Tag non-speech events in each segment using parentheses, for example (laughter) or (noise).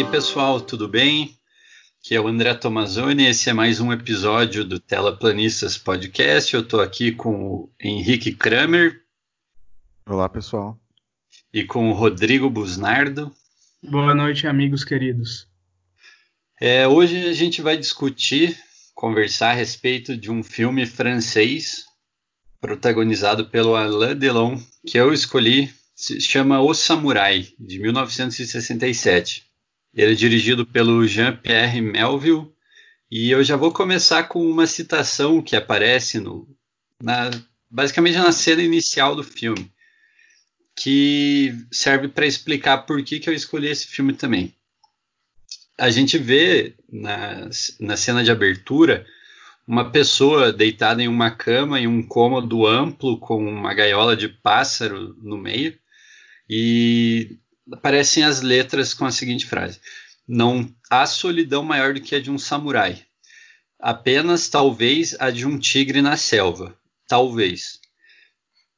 aí, pessoal, tudo bem? Aqui é o André Tomazoni, esse é mais um episódio do Telaplanistas Podcast. Eu estou aqui com o Henrique Kramer. Olá, pessoal. E com o Rodrigo Busnardo. Boa noite, amigos queridos. É, hoje a gente vai discutir, conversar a respeito de um filme francês protagonizado pelo Alain Delon, que eu escolhi, se chama O Samurai, de 1967. Ele é dirigido pelo Jean-Pierre Melville, e eu já vou começar com uma citação que aparece no, na, basicamente na cena inicial do filme, que serve para explicar por que, que eu escolhi esse filme também. A gente vê na, na cena de abertura uma pessoa deitada em uma cama em um cômodo amplo com uma gaiola de pássaro no meio e aparecem as letras com a seguinte frase: Não há solidão maior do que a de um samurai. Apenas, talvez, a de um tigre na selva. Talvez.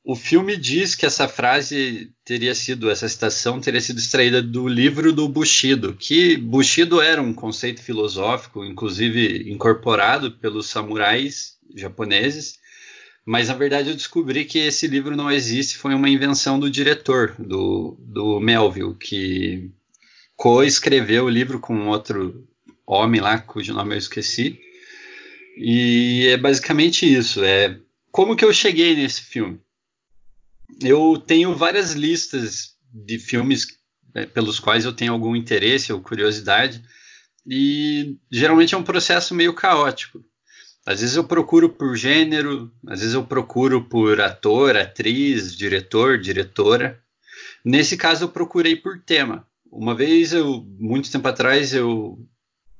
O filme diz que essa frase teria sido, essa citação teria sido extraída do livro do Bushido, que Bushido era um conceito filosófico, inclusive incorporado pelos samurais japoneses, mas na verdade eu descobri que esse livro não existe, foi uma invenção do diretor, do, do Melville, que coescreveu o livro com outro homem lá, cujo nome eu esqueci. E é basicamente isso. É como que eu cheguei nesse filme? Eu tenho várias listas de filmes né, pelos quais eu tenho algum interesse ou curiosidade, e geralmente é um processo meio caótico. Às vezes eu procuro por gênero, às vezes eu procuro por ator, atriz, diretor, diretora. Nesse caso eu procurei por tema. Uma vez eu, muito tempo atrás, eu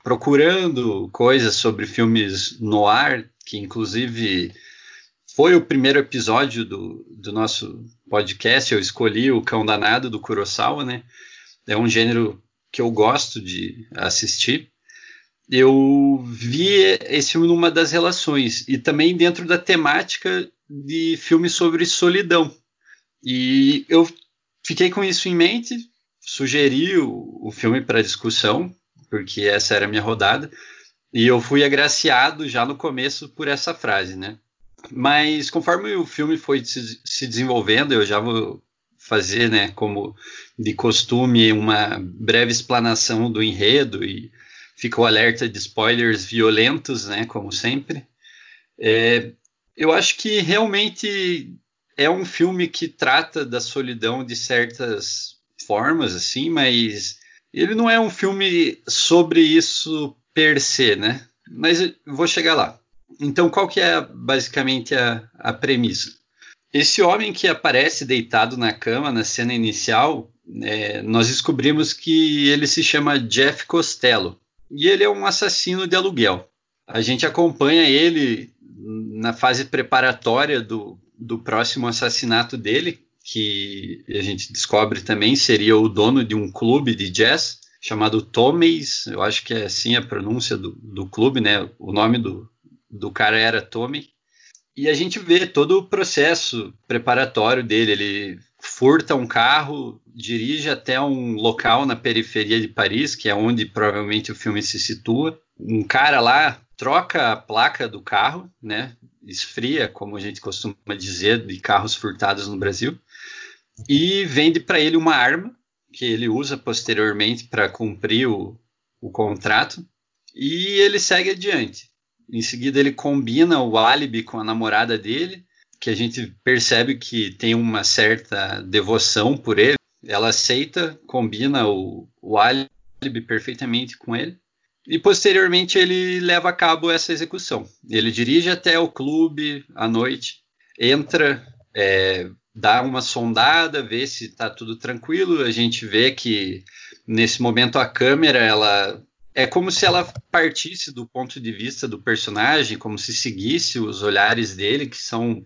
procurando coisas sobre filmes no ar, que inclusive foi o primeiro episódio do, do nosso podcast, eu escolhi o Cão Danado do Kurosawa, né? É um gênero que eu gosto de assistir eu vi esse filme numa das relações e também dentro da temática de filmes sobre solidão. E eu fiquei com isso em mente, sugeri o, o filme para discussão, porque essa era a minha rodada, e eu fui agraciado já no começo por essa frase, né? Mas conforme o filme foi se, se desenvolvendo, eu já vou fazer, né, como de costume, uma breve explanação do enredo e fica o alerta de spoilers violentos, né, como sempre. É, eu acho que realmente é um filme que trata da solidão de certas formas, assim, mas ele não é um filme sobre isso per se, né? Mas vou chegar lá. Então, qual que é basicamente a, a premissa? Esse homem que aparece deitado na cama na cena inicial, é, nós descobrimos que ele se chama Jeff Costello e ele é um assassino de aluguel. A gente acompanha ele na fase preparatória do, do próximo assassinato dele, que a gente descobre também seria o dono de um clube de jazz chamado Tommy's, eu acho que é assim a pronúncia do, do clube, né? O nome do, do cara era Tommy. E a gente vê todo o processo preparatório dele. Ele furta um carro, dirige até um local na periferia de Paris, que é onde provavelmente o filme se situa. Um cara lá troca a placa do carro, né? Esfria, como a gente costuma dizer, de carros furtados no Brasil, e vende para ele uma arma que ele usa posteriormente para cumprir o, o contrato. E ele segue adiante. Em seguida, ele combina o álibi com a namorada dele que a gente percebe que tem uma certa devoção por ele. Ela aceita, combina o, o álibi perfeitamente com ele. E posteriormente ele leva a cabo essa execução. Ele dirige até o clube à noite, entra, é, dá uma sondada, vê se está tudo tranquilo. A gente vê que nesse momento a câmera ela é como se ela partisse do ponto de vista do personagem, como se seguisse os olhares dele, que são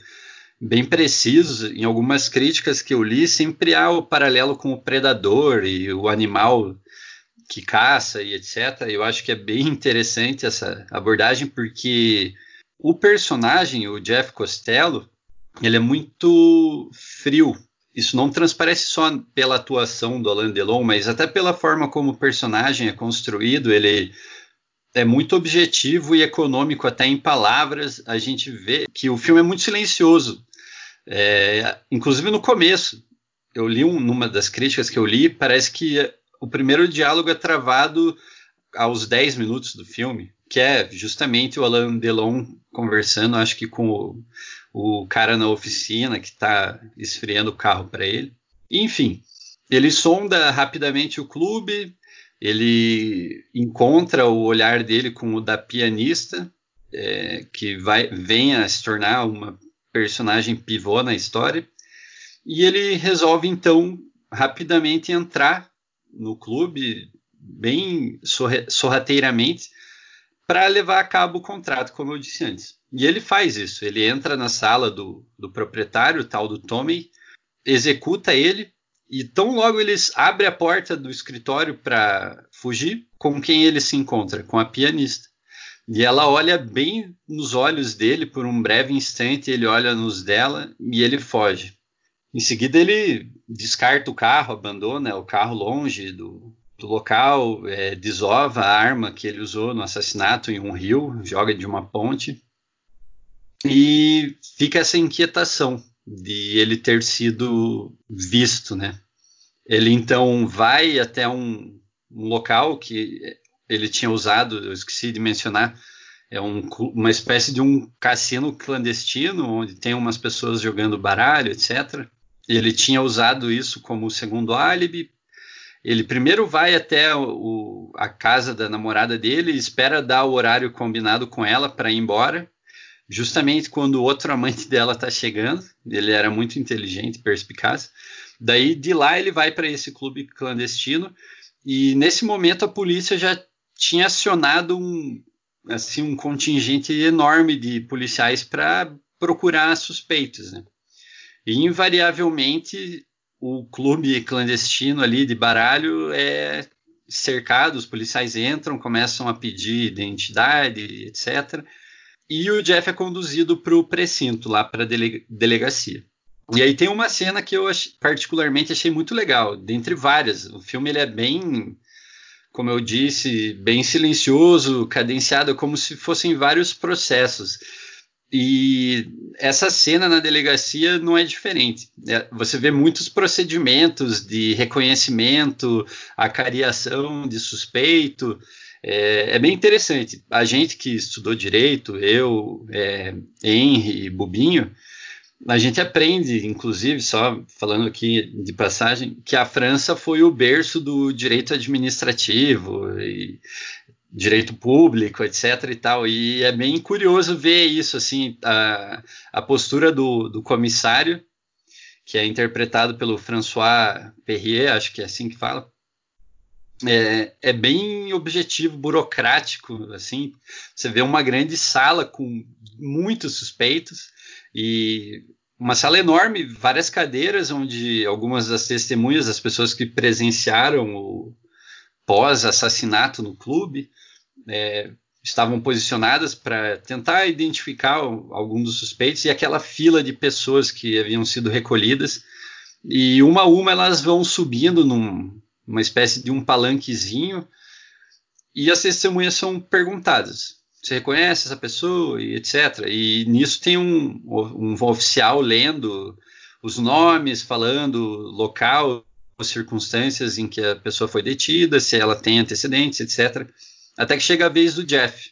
bem precisos. Em algumas críticas que eu li, sempre há o paralelo com o predador e o animal que caça e etc. Eu acho que é bem interessante essa abordagem, porque o personagem, o Jeff Costello, ele é muito frio. isso não transparece só pela atuação do Alain Delon, mas até pela forma como o personagem é construído. Ele é muito objetivo e econômico, até em palavras. A gente vê que o filme é muito silencioso, é, inclusive no começo. Eu li um, numa das críticas que eu li, parece que o primeiro diálogo é travado aos 10 minutos do filme, que é justamente o Alain Delon conversando, acho que com o, o cara na oficina que está esfriando o carro para ele. Enfim, ele sonda rapidamente o clube, ele encontra o olhar dele com o da pianista, é, que vai, vem a se tornar uma personagem pivô na história, e ele resolve então rapidamente entrar no clube, bem sorrateiramente, para levar a cabo o contrato, como eu disse antes. E ele faz isso, ele entra na sala do, do proprietário, tal do Tommy, executa ele e tão logo eles abrem a porta do escritório para fugir, com quem ele se encontra? Com a pianista. E ela olha bem nos olhos dele por um breve instante, ele olha nos dela e ele foge. Em seguida, ele descarta o carro, abandona o carro longe do, do local, é, desova a arma que ele usou no assassinato em um rio, joga de uma ponte. E fica essa inquietação de ele ter sido visto, né? Ele então vai até um, um local que ele tinha usado, eu esqueci de mencionar, é um, uma espécie de um cassino clandestino, onde tem umas pessoas jogando baralho, etc. Ele tinha usado isso como segundo álibi. Ele primeiro vai até o, a casa da namorada dele, espera dar o horário combinado com ela para ir embora justamente quando o outro amante (laughs) dela está chegando. Ele era muito inteligente, perspicaz. Daí de lá ele vai para esse clube clandestino e nesse momento a polícia já tinha acionado um assim um contingente enorme de policiais para procurar suspeitos, né? E invariavelmente o clube clandestino ali de baralho é cercado, os policiais entram, começam a pedir identidade, etc e o Jeff é conduzido para o precinto, lá para a dele delegacia. E aí tem uma cena que eu ach particularmente achei muito legal, dentre várias. O filme ele é bem, como eu disse, bem silencioso, cadenciado, como se fossem vários processos. E essa cena na delegacia não é diferente. É, você vê muitos procedimentos de reconhecimento, acariação de suspeito. É, é, bem interessante. A gente que estudou direito, eu, é, Henry, Bubinho, a gente aprende, inclusive, só falando aqui de passagem, que a França foi o berço do direito administrativo e direito público, etc. e tal. E é bem curioso ver isso, assim, a, a postura do, do comissário, que é interpretado pelo François Perrier, acho que é assim que fala é, é, bem objetivo, burocrático, assim. Você vê uma grande sala com muitos suspeitos e uma sala enorme, várias cadeiras onde algumas das testemunhas, as pessoas que presenciaram o pós-assassinato no clube, é, estavam posicionadas para tentar identificar algum dos suspeitos e aquela fila de pessoas que haviam sido recolhidas e uma a uma elas vão subindo num, uma espécie de um palanquezinho, e as testemunhas são perguntadas. Você reconhece essa pessoa e etc. E nisso tem um, um oficial lendo os nomes, falando local, as circunstâncias em que a pessoa foi detida, se ela tem antecedentes, etc. Até que chega a vez do Jeff.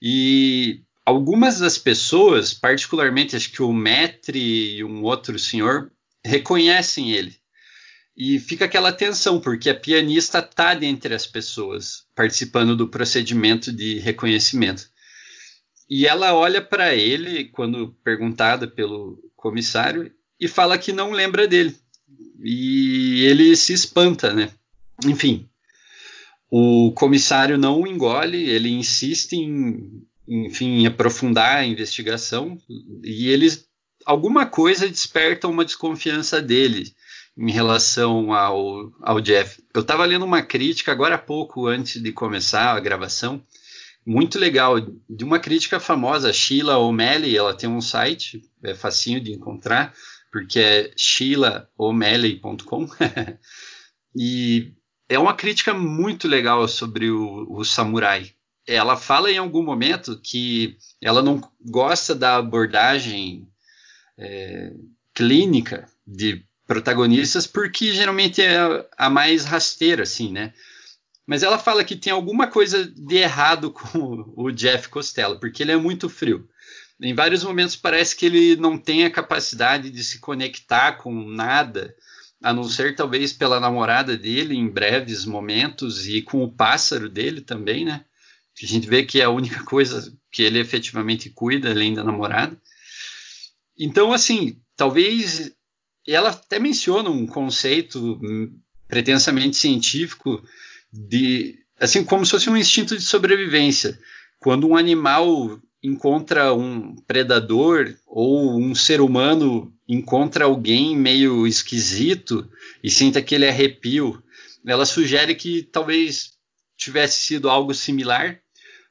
E algumas das pessoas, particularmente acho que o Metre e um outro senhor, reconhecem ele. E fica aquela tensão, porque a pianista está dentre as pessoas participando do procedimento de reconhecimento. E ela olha para ele, quando perguntada pelo comissário, e fala que não lembra dele. E ele se espanta, né? Enfim, o comissário não o engole, ele insiste em, enfim, em aprofundar a investigação e eles alguma coisa desperta uma desconfiança dele em relação ao, ao Jeff. Eu estava lendo uma crítica agora há pouco, antes de começar a gravação, muito legal, de uma crítica famosa, Sheila O'Malley, ela tem um site, é facinho de encontrar, porque é sheilao'malley.com. (laughs) e é uma crítica muito legal sobre o, o samurai. Ela fala em algum momento que ela não gosta da abordagem é, clínica de protagonistas porque geralmente é a mais rasteira, assim, né? Mas ela fala que tem alguma coisa de errado (laughs) com o Jeff Costello, porque ele é muito frio. Em vários momentos parece que ele não tem a capacidade de se conectar com nada, a não ser talvez pela namorada dele em breves momentos e com o pássaro dele também, né? Que a gente vê que é a única coisa que ele efetivamente cuida além da namorada. Então, assim, talvez ela até menciona um conceito pretensamente científico de assim como se fosse um instinto de sobrevivência. Quando um animal encontra um predador ou um ser humano encontra alguém meio esquisito e sente aquele arrepio, ela sugere que talvez tivesse sido algo similar,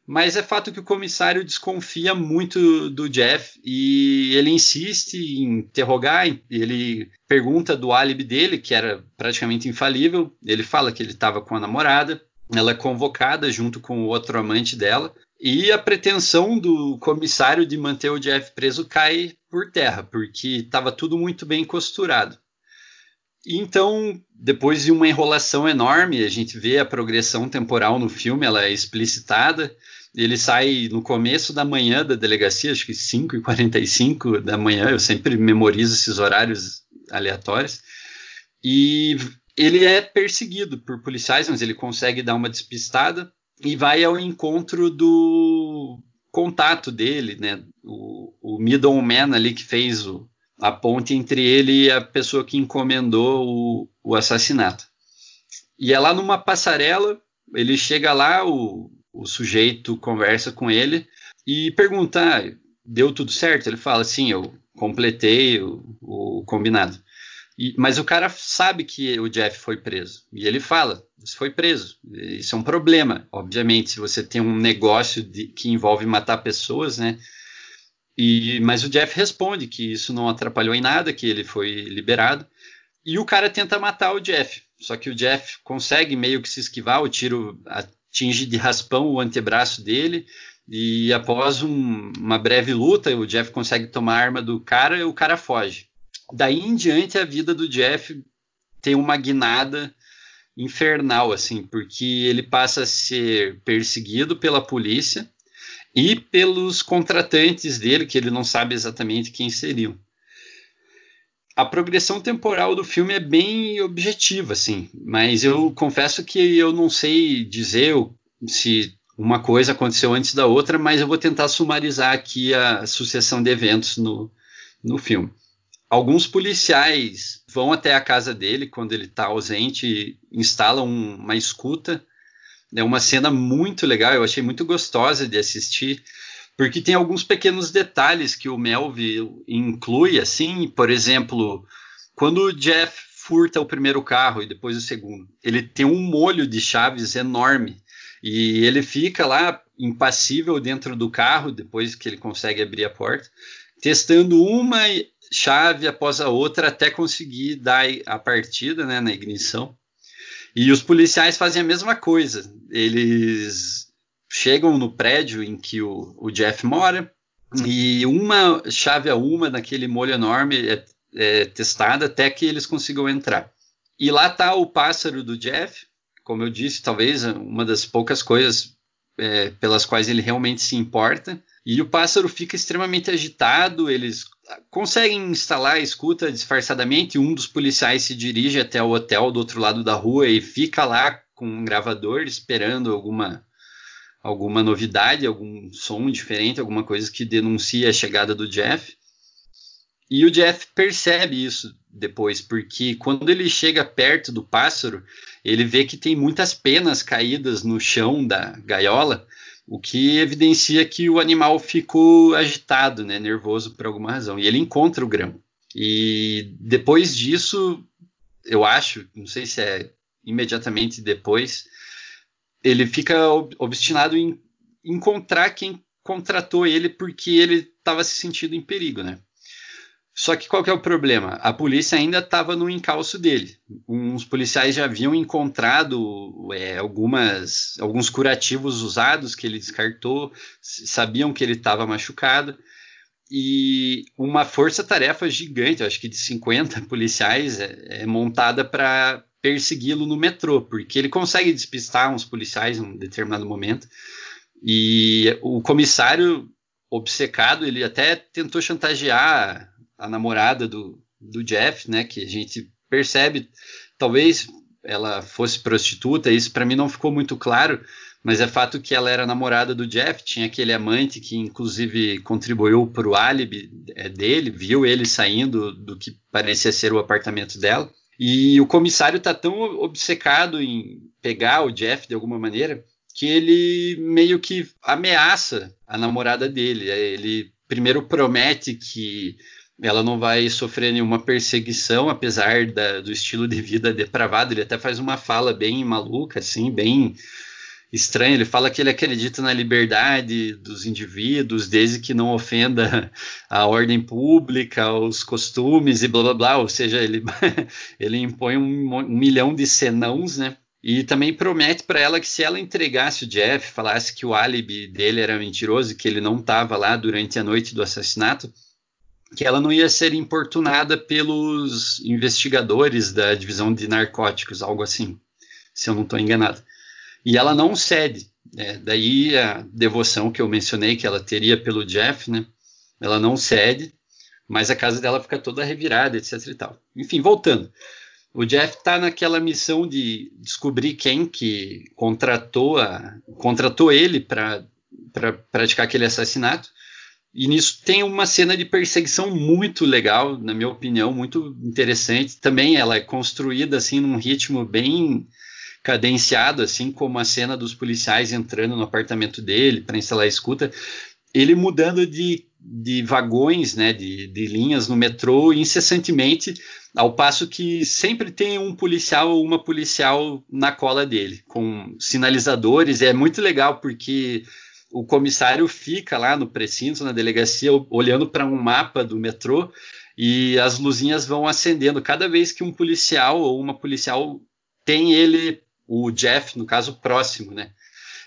mas é fato que o comissário desconfia muito do Jeff e ele insiste em interrogar, ele pergunta do álibi dele, que era praticamente infalível, ele fala que ele estava com a namorada, ela é convocada junto com o outro amante dela, e a pretensão do comissário de manter o Jeff preso cai por terra, porque estava tudo muito bem costurado. Então, depois de uma enrolação enorme, a gente vê a progressão temporal no filme, ela é explicitada. Ele sai no começo da manhã da delegacia, acho que 5 e 45 da manhã, eu sempre memorizo esses horários aleatórios. E ele é perseguido por policiais, mas ele consegue dar uma despistada e vai ao encontro do contato dele, né? O, o middleman ali que fez o, a ponte entre ele e a pessoa que encomendou o, o assassinato. E é lá numa passarela, ele chega lá, o, o sujeito conversa com ele e pergunta: ah, deu tudo certo? Ele fala: sim, eu completei o, o combinado. E, mas o cara sabe que o Jeff foi preso. E ele fala: você foi preso. Isso é um problema. Obviamente, se você tem um negócio de, que envolve matar pessoas, né? E, mas o Jeff responde que isso não atrapalhou em nada, que ele foi liberado. E o cara tenta matar o Jeff. Só que o Jeff consegue meio que se esquivar, o tiro atinge de raspão o antebraço dele. E após um, uma breve luta, o Jeff consegue tomar a arma do cara e o cara foge daí em diante a vida do Jeff tem uma guinada infernal, assim, porque ele passa a ser perseguido pela polícia e pelos contratantes dele, que ele não sabe exatamente quem seriam. A progressão temporal do filme é bem objetiva, assim, mas eu confesso que eu não sei dizer se uma coisa aconteceu antes da outra, mas eu vou tentar sumarizar aqui a sucessão de eventos no, no filme. Alguns policiais vão até a casa dele quando ele está ausente, instalam uma escuta. É uma cena muito legal, eu achei muito gostosa de assistir, porque tem alguns pequenos detalhes que o Melville inclui, assim, por exemplo, quando o Jeff furta o primeiro carro e depois o segundo, ele tem um molho de chaves enorme e ele fica lá impassível dentro do carro depois que ele consegue abrir a porta, testando uma chave após a outra até conseguir dar a partida né, na ignição. E os policiais fazem a mesma coisa. Eles chegam no prédio em que o, o Jeff mora e uma chave a uma naquele molho enorme é, é testada até que eles consigam entrar. E lá está o pássaro do Jeff, como eu disse, talvez uma das poucas coisas é, pelas quais ele realmente se importa. E o pássaro fica extremamente agitado, eles conseguem instalar a escuta disfarçadamente. Um dos policiais se dirige até o hotel do outro lado da rua e fica lá com um gravador esperando alguma alguma novidade, algum som diferente, alguma coisa que denuncie a chegada do Jeff. E o Jeff percebe isso depois, porque quando ele chega perto do pássaro, ele vê que tem muitas penas caídas no chão da gaiola o que evidencia que o animal ficou agitado, né, nervoso por alguma razão. E ele encontra o grão. E depois disso, eu acho, não sei se é imediatamente depois, ele fica obstinado em encontrar quem contratou ele porque ele estava se sentindo em perigo, né? Só que qual que é o problema? A polícia ainda estava no encalço dele. Uns policiais já haviam encontrado é, algumas, alguns curativos usados que ele descartou, sabiam que ele estava machucado. E uma força-tarefa gigante, acho que de 50 policiais, é, é montada para persegui-lo no metrô, porque ele consegue despistar uns policiais em um determinado momento. E o comissário obcecado, ele até tentou chantagear a namorada do, do Jeff, né? Que a gente percebe, talvez ela fosse prostituta, isso para mim não ficou muito claro, mas é fato que ela era namorada do Jeff, tinha aquele amante que inclusive contribuiu para o álibi é, dele, viu ele saindo do que parecia ser o apartamento dela. E o comissário está tão obcecado em pegar o Jeff de alguma maneira que ele meio que ameaça a namorada dele. Ele primeiro promete que ela não vai sofrer nenhuma perseguição, apesar da, do estilo de vida depravado. Ele até faz uma fala bem maluca, assim, bem estranha. Ele fala que ele acredita na liberdade dos indivíduos, desde que não ofenda (laughs) a ordem pública, os costumes e blá blá blá. Ou seja, ele, (laughs) ele impõe um, um milhão de senãos, né? E também promete para ela que se ela entregasse o Jeff, falasse que o álibi dele era mentiroso, que ele não estava lá durante a noite do assassinato, que ela não ia ser importunada pelos investigadores da divisão de narcóticos, algo assim, se eu não estou enganado. E ela não cede. Né? Daí a devoção que eu mencionei que ela teria pelo Jeff, né? Ela não cede, mas a casa dela fica toda revirada, etc. E tal. Enfim, voltando. O Jeff está naquela missão de descobrir quem que contratou, a, contratou ele para praticar aquele assassinato. E nisso tem uma cena de perseguição muito legal, na minha opinião, muito interessante. Também ela é construída assim num ritmo bem cadenciado, assim como a cena dos policiais entrando no apartamento dele para instalar a escuta. Ele mudando de, de vagões, né, de, de linhas no metrô incessantemente, ao passo que sempre tem um policial ou uma policial na cola dele, com sinalizadores. É muito legal porque o comissário fica lá no precinto, na delegacia, olhando para um mapa do metrô e as luzinhas vão acendendo. Cada vez que um policial ou uma policial tem ele, o Jeff, no caso, próximo, né?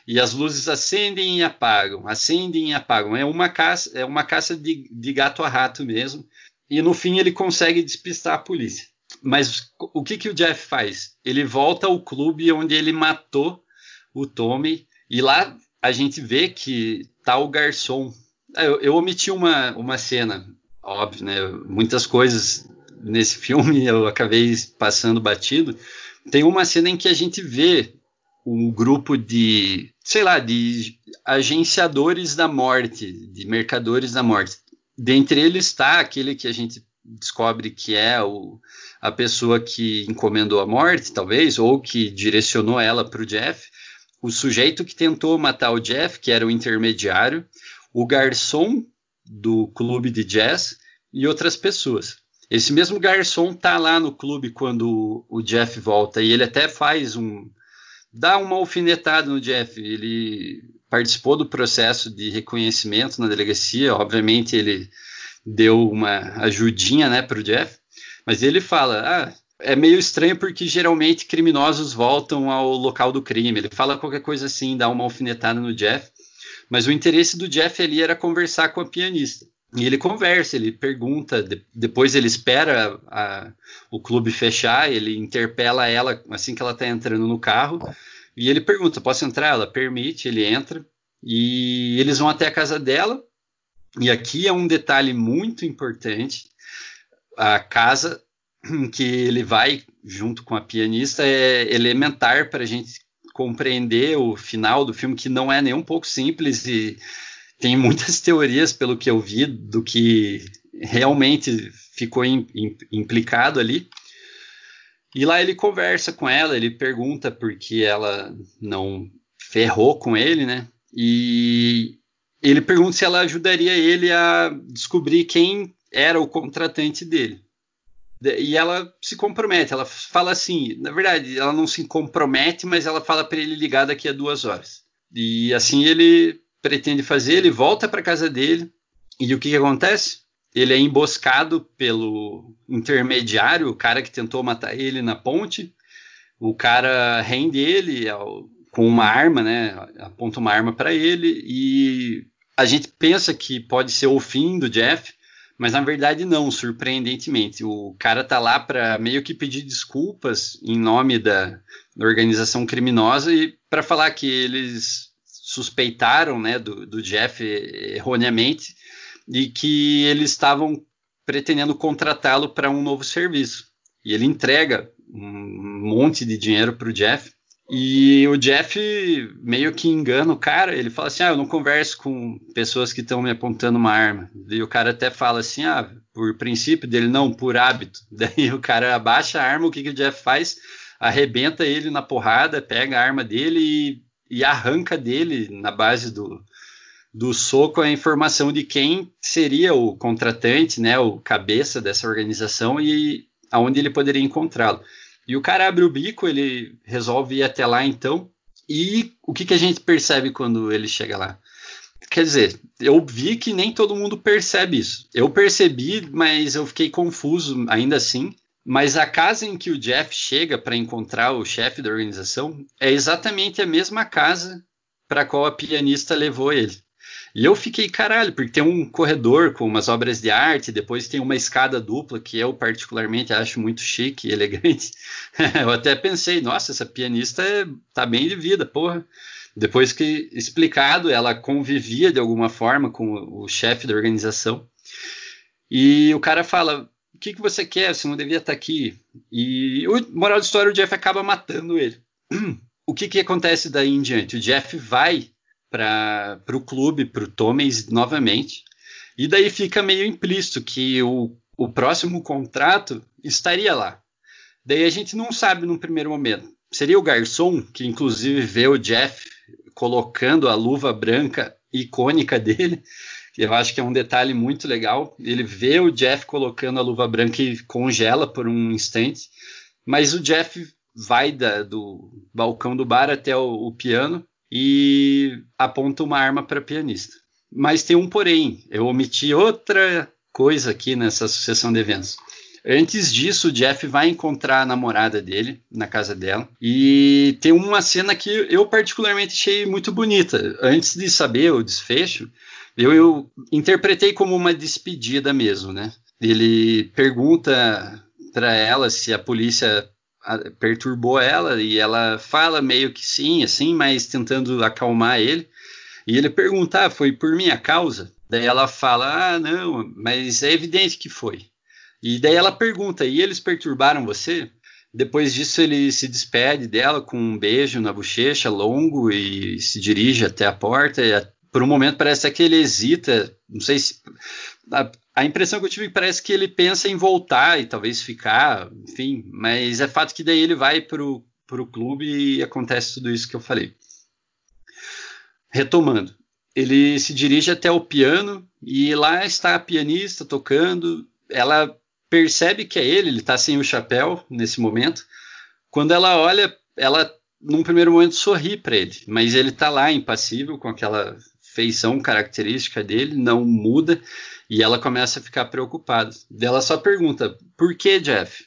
E as luzes acendem e apagam, acendem e apagam. É uma caça, é uma caça de, de gato a rato mesmo. E no fim ele consegue despistar a polícia. Mas o que, que o Jeff faz? Ele volta ao clube onde ele matou o Tommy e lá a gente vê que tá o garçom. É, eu, eu omiti uma, uma cena, óbvio, né? Muitas coisas nesse filme eu acabei passando batido. Tem uma cena em que a gente vê um grupo de, sei lá, de agenciadores da morte, de mercadores da morte. Dentre eles está aquele que a gente descobre que é o, a pessoa que encomendou a morte, talvez, ou que direcionou ela para o Jeff o sujeito que tentou matar o Jeff, que era o intermediário, o garçom do clube de jazz e outras pessoas. Esse mesmo garçom tá lá no clube quando o Jeff volta e ele até faz um dá uma alfinetada no Jeff. Ele participou do processo de reconhecimento na delegacia, obviamente ele deu uma ajudinha, né, para o Jeff, mas ele fala: "Ah, é meio estranho porque geralmente criminosos voltam ao local do crime. Ele fala qualquer coisa assim, dá uma alfinetada no Jeff. Mas o interesse do Jeff ali era conversar com a pianista. E ele conversa, ele pergunta, de, depois ele espera a, o clube fechar, ele interpela ela assim que ela está entrando no carro. E ele pergunta: posso entrar? Ela permite, ele entra. E eles vão até a casa dela. E aqui é um detalhe muito importante: a casa que ele vai junto com a pianista é elementar para a gente compreender o final do filme, que não é nem um pouco simples e tem muitas (laughs) teorias, pelo que eu vi, do que realmente ficou in, in, implicado ali. E lá ele conversa com ela, ele pergunta por que ela não ferrou com ele, né? E ele pergunta se ela ajudaria ele a descobrir quem era o contratante dele. E ela se compromete, ela fala assim, na verdade, ela não se compromete, mas ela fala para ele ligar daqui a duas horas. E assim ele pretende fazer, ele volta para casa dele, e o que, que acontece? ele é emboscado pelo intermediário, o cara que tentou matar ele na ponte. O cara rende ele ao, com uma arma, né? Aponta uma arma para ele e a gente pensa que pode ser o fim do Jeff, mas na verdade não, surpreendentemente. O cara tá lá para meio que pedir desculpas em nome da, da organização criminosa e para falar que eles suspeitaram, né, do, do Jeff erroneamente e que eles estavam pretendendo contratá-lo para um novo serviço. E ele entrega um monte de dinheiro para o Jeff. E o Jeff meio que engana o cara. Ele fala assim: Ah, eu não converso com pessoas que estão me apontando uma arma. E o cara até fala assim: Ah, por princípio dele, não, por hábito. (laughs) Daí o cara abaixa a arma. O que, que o Jeff faz? Arrebenta ele na porrada, pega a arma dele e, e arranca dele na base do, do soco a informação de quem seria o contratante, né, o cabeça dessa organização e aonde ele poderia encontrá-lo. E o cara abre o bico, ele resolve ir até lá então. E o que, que a gente percebe quando ele chega lá? Quer dizer, eu vi que nem todo mundo percebe isso. Eu percebi, mas eu fiquei confuso ainda assim. Mas a casa em que o Jeff chega para encontrar o chefe da organização é exatamente a mesma casa para qual a pianista levou ele. E eu fiquei, caralho, porque tem um corredor com umas obras de arte, depois tem uma escada dupla, que eu particularmente acho muito chique e elegante. (laughs) eu até pensei, nossa, essa pianista é, tá bem de vida, porra. Depois que explicado, ela convivia de alguma forma com o, o chefe da organização. E o cara fala: que, que você quer? Você não devia estar aqui. E o moral da história: o Jeff acaba matando ele. (clears throat) o que, que acontece daí em diante? O Jeff vai para o clube, para o Tomes novamente. E daí fica meio implícito que o, o próximo contrato estaria lá. Daí a gente não sabe no primeiro momento. Seria o garçom, que inclusive vê o Jeff colocando a luva branca icônica dele. Eu acho que é um detalhe muito legal. Ele vê o Jeff colocando a luva branca e congela por um instante. Mas o Jeff vai da, do balcão do bar até o, o piano e aponta uma arma para pianista. Mas tem um porém, eu omiti outra coisa aqui nessa sucessão de eventos. Antes disso, o Jeff vai encontrar a namorada dele na casa dela e tem uma cena que eu particularmente achei muito bonita. Antes de saber o desfecho, eu, eu interpretei como uma despedida mesmo, né? Ele pergunta para ela se a polícia perturbou ela e ela fala meio que sim, assim, mas tentando acalmar ele. E ele pergunta: ah, foi por minha causa? Daí ela fala: ah, não, mas é evidente que foi. E daí ela pergunta: e eles perturbaram você? Depois disso, ele se despede dela com um beijo na bochecha longo e se dirige até a porta. Por um momento parece que ele hesita, não sei se a, a, impressão que eu tive parece que ele pensa em voltar e talvez ficar, enfim, mas é fato que daí ele vai pro, pro clube e acontece tudo isso que eu falei. Retomando, ele se dirige até o piano e lá está a pianista tocando. Ela percebe que é ele, ele está sem o chapéu nesse momento. Quando ela olha, ela num primeiro momento sorri para ele, mas ele está lá impassível com aquela feição característica dele, não muda e ela começa a ficar preocupada. Ela só pergunta: por que, Jeff?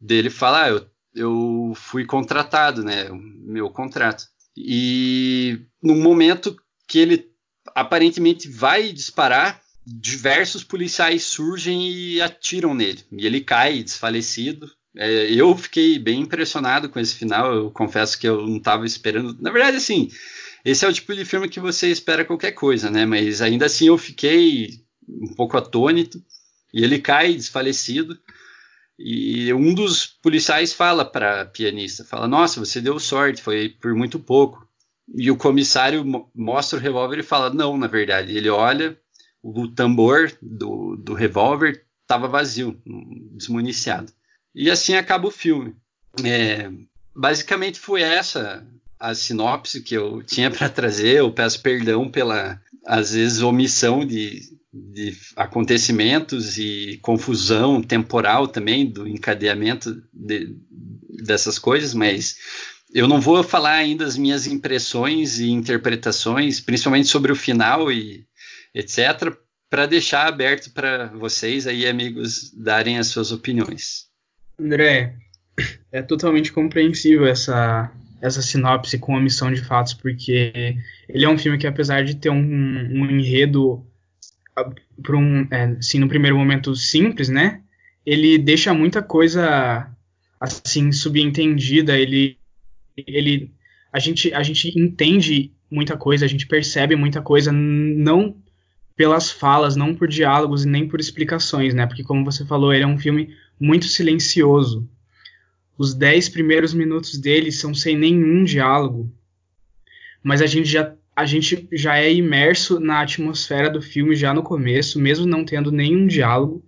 Dele fala: ah, eu, eu fui contratado, né? Meu contrato. E num momento que ele aparentemente vai disparar, diversos policiais surgem e atiram nele. E ele cai desfalecido. É, eu fiquei bem impressionado com esse final. Eu confesso que eu não estava esperando. Na verdade, assim, esse é o tipo de filme que você espera qualquer coisa, né? Mas ainda assim eu fiquei um pouco atônito, e ele cai desfalecido. E um dos policiais fala para a pianista, fala: "Nossa, você deu sorte, foi por muito pouco". E o comissário mostra o revólver e fala: "Não, na verdade". Ele olha, o tambor do, do revólver estava vazio, desmuniciado. E assim acaba o filme. É, basicamente foi essa a sinopse que eu tinha para trazer. Eu peço perdão pela, às vezes, omissão de, de acontecimentos e confusão temporal também do encadeamento de, dessas coisas, mas eu não vou falar ainda as minhas impressões e interpretações, principalmente sobre o final e etc, para deixar aberto para vocês aí, amigos, darem as suas opiniões. André, é totalmente compreensível essa, essa sinopse com omissão de fatos, porque ele é um filme que, apesar de ter um, um enredo, por um, é, assim, no primeiro momento simples, né? Ele deixa muita coisa assim subentendida. Ele, ele, a gente, a gente entende muita coisa, a gente percebe muita coisa, não pelas falas, não por diálogos e nem por explicações, né? Porque como você falou, ele é um filme muito silencioso. Os dez primeiros minutos dele são sem nenhum diálogo, mas a gente já a gente já é imerso na atmosfera do filme já no começo, mesmo não tendo nenhum diálogo,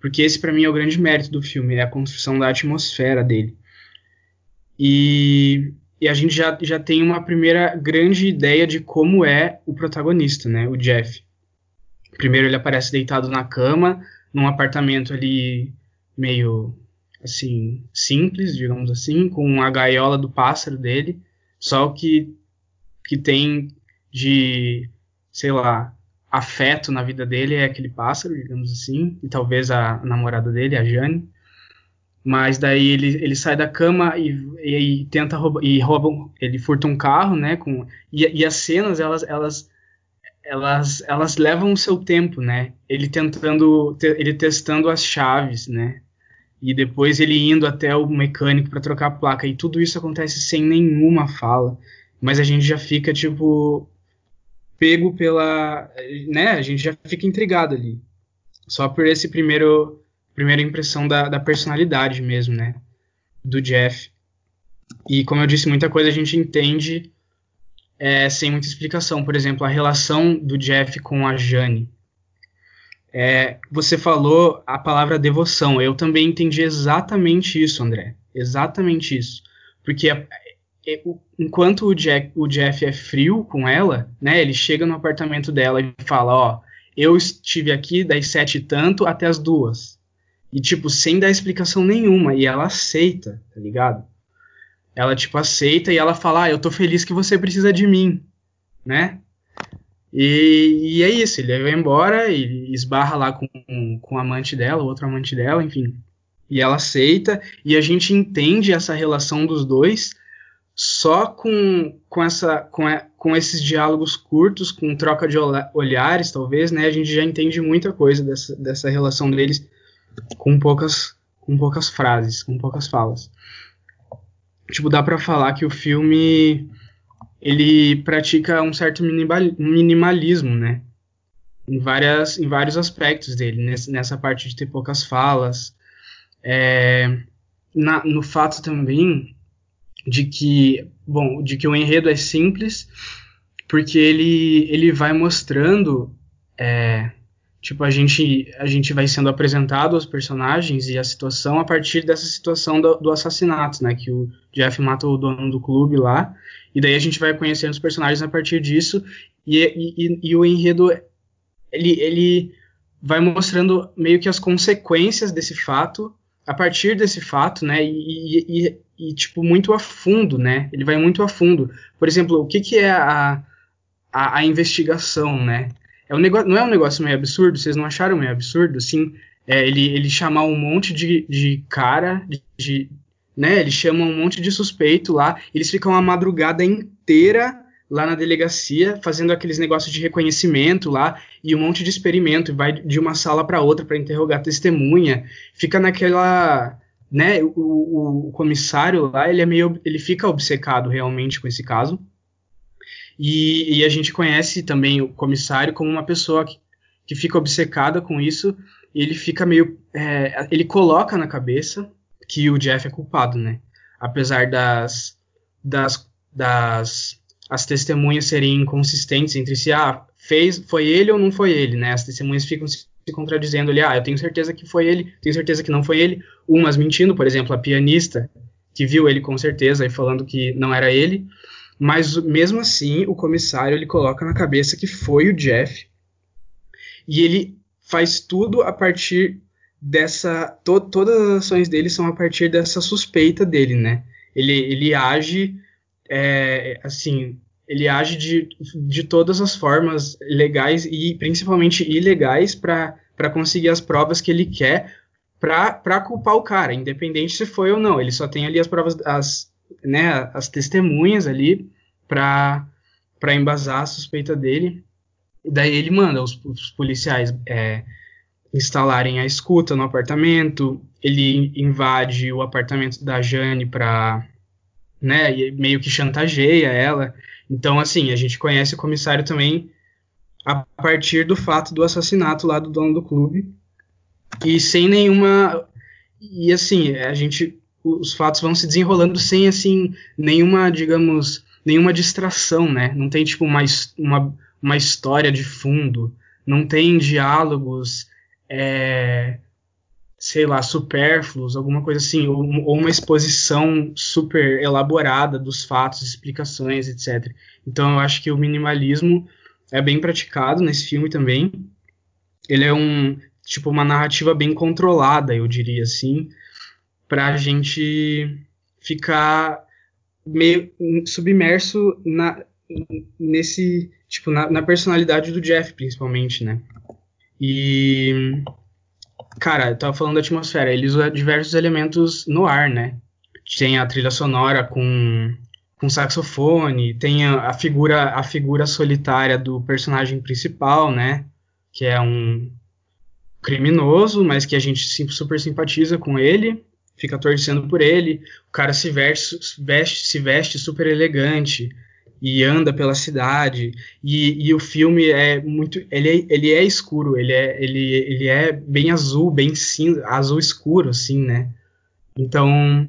porque esse para mim é o grande mérito do filme, é a construção da atmosfera dele. E, e a gente já, já tem uma primeira grande ideia de como é o protagonista, né, o Jeff. Primeiro ele aparece deitado na cama, num apartamento ali meio assim simples, digamos assim, com a gaiola do pássaro dele, só que que tem de, sei lá, afeto na vida dele é aquele pássaro, digamos assim, e talvez a namorada dele, a Jane. Mas daí ele, ele sai da cama e, e, e tenta roubar, e rouba, ele furta um carro, né, com, e, e as cenas, elas, elas elas, elas levam o seu tempo, né? Ele tentando, te, ele testando as chaves, né? E depois ele indo até o mecânico para trocar a placa. E tudo isso acontece sem nenhuma fala. Mas a gente já fica, tipo, pego pela. né? A gente já fica intrigado ali. Só por esse primeiro. Primeira impressão da, da personalidade mesmo, né? Do Jeff. E como eu disse, muita coisa a gente entende é, sem muita explicação. Por exemplo, a relação do Jeff com a Jane. É, você falou a palavra devoção. Eu também entendi exatamente isso, André. Exatamente isso. Porque é, é, enquanto o, o Jeff é frio com ela, né? Ele chega no apartamento dela e fala, ó, eu estive aqui das sete e tanto até as duas. E, tipo, sem dar explicação nenhuma. E ela aceita, tá ligado? ela tipo aceita e ela fala, ah, eu tô feliz que você precisa de mim, né? E, e é isso, ele vai embora e esbarra lá com, com amante dela, outro amante dela, enfim. E ela aceita e a gente entende essa relação dos dois só com, com, essa, com, com esses diálogos curtos, com troca de olhares, talvez, né? A gente já entende muita coisa dessa, dessa relação deles com poucas, com poucas frases, com poucas falas tipo, dá para falar que o filme ele pratica um certo minimalismo, né? Em, várias, em vários aspectos dele, nessa parte de ter poucas falas, é, na, no fato também de que, bom, de que o enredo é simples, porque ele, ele vai mostrando é, Tipo, a gente, a gente vai sendo apresentado aos personagens e a situação a partir dessa situação do, do, assassinato, né? Que o Jeff mata o dono do clube lá. E daí a gente vai conhecendo os personagens a partir disso. E, e, e o enredo, ele, ele vai mostrando meio que as consequências desse fato a partir desse fato, né? E, e, e, tipo, muito a fundo, né? Ele vai muito a fundo. Por exemplo, o que, que é a, a, a investigação, né? É um negócio, não é um negócio meio absurdo? Vocês não acharam meio absurdo? Assim, é, ele, ele chamar um monte de, de cara, de, né? Ele chama um monte de suspeito lá. Eles ficam a madrugada inteira lá na delegacia fazendo aqueles negócios de reconhecimento lá e um monte de experimento. Vai de uma sala para outra para interrogar testemunha. Fica naquela né, o, o, o, comissário lá, ele é meio, ele fica obcecado realmente com esse caso. E, e, a gente conhece também o comissário como uma pessoa que, que fica obcecada com isso. E ele fica meio. É, ele coloca na cabeça que o Jeff é culpado, né? Apesar das. das, das as testemunhas serem inconsistentes entre si. Ah, fez, foi ele ou não foi ele, né? As testemunhas ficam se contradizendo ali. Ah, eu tenho certeza que foi ele, tenho certeza que não foi ele. Umas mentindo, por exemplo, a pianista que viu ele com certeza e falando que não era ele. Mas mesmo assim, o comissário ele coloca na cabeça que foi o Jeff. E ele faz tudo a partir dessa. To, todas as ações dele são a partir dessa suspeita dele, né? Ele, ele age é, assim. ele age de, de todas as formas legais e principalmente ilegais para conseguir as provas que ele quer para culpar o cara, independente se foi ou não. Ele só tem ali as provas, as, né, as testemunhas ali para embasar a suspeita dele. Daí ele manda os, os policiais é, instalarem a escuta no apartamento, ele invade o apartamento da Jane para né, meio que chantageia ela. Então, assim, a gente conhece o comissário também a partir do fato do assassinato lá do dono do clube. E sem nenhuma. E assim, a gente. Os fatos vão se desenrolando sem, assim, nenhuma, digamos, nenhuma distração, né? Não tem, tipo, uma, uma, uma história de fundo. Não tem diálogos. É, sei lá, supérfluos, alguma coisa assim, ou, ou, uma exposição super elaborada dos fatos, explicações, etc. Então eu acho que o minimalismo é bem praticado nesse filme também. Ele é um tipo uma narrativa bem controlada, eu diria assim, para a gente ficar meio submerso na, nesse tipo na, na personalidade do Jeff principalmente, né? E Cara, eu tava falando da atmosfera, ele usa diversos elementos no ar, né? Tem a trilha sonora com, com saxofone, tem a, a, figura a figura solitária do personagem principal, né? Que é um criminoso, mas que a gente super simpatiza com ele, fica torcendo por ele. O cara se veste, veste se veste super elegante, e anda pela cidade e, e, o filme é muito ele é, ele é escuro ele é ele, ele é bem azul bem cinza azul escuro assim né? Então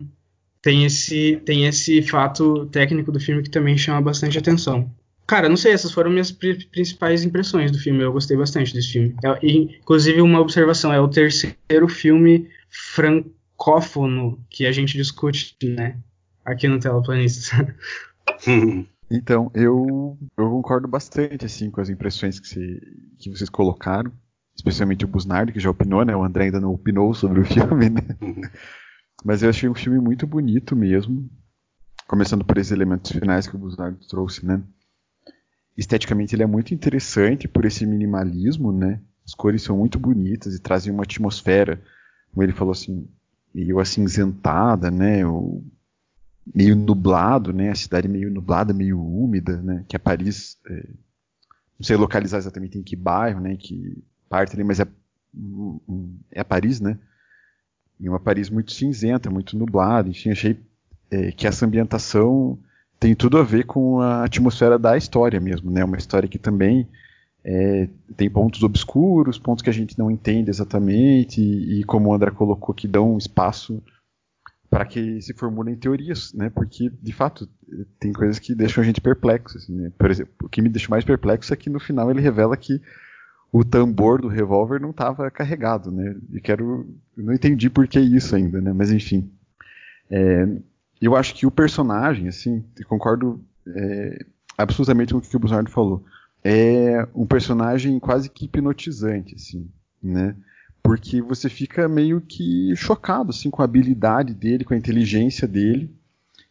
tem esse tem esse fato técnico do filme que também chama bastante atenção. Cara não sei essas foram minhas principais impressões do filme eu gostei bastante desse filme. É, inclusive uma observação é o terceiro filme francófono que a gente discute né? Aqui no Telaplanista (laughs) Então, eu, eu concordo bastante assim com as impressões que, se, que vocês colocaram, especialmente o Busnardo, que já opinou, né? O André ainda não opinou sobre o (laughs) filme, né? Mas eu achei um filme muito bonito mesmo, começando por esses elementos finais que o Busnardo trouxe, né? Esteticamente ele é muito interessante por esse minimalismo, né? As cores são muito bonitas e trazem uma atmosfera, como ele falou assim, meio acinzentada, né? O, meio nublado, né? A cidade meio nublada, meio úmida, né? Que é Paris, é, não sei localizar exatamente em que bairro, né? Que parte ali, mas é, é Paris, né? E uma Paris muito cinzenta, muito nublada. Enfim, achei é, que essa ambientação tem tudo a ver com a atmosfera da história mesmo, né? Uma história que também é, tem pontos obscuros, pontos que a gente não entende exatamente, e, e como o André colocou, que dão espaço para que se formulem teorias, né? Porque de fato tem coisas que deixam a gente perplexo. Assim, né? Por exemplo, o que me deixa mais perplexo é que no final ele revela que o tambor do revólver não estava carregado, né? E quero, não entendi por que isso ainda, né? Mas enfim, é, eu acho que o personagem, assim, concordo é, absolutamente com o que o Buzardo falou, é um personagem quase que hipnotizante, assim, né? Porque você fica meio que chocado assim com a habilidade dele, com a inteligência dele,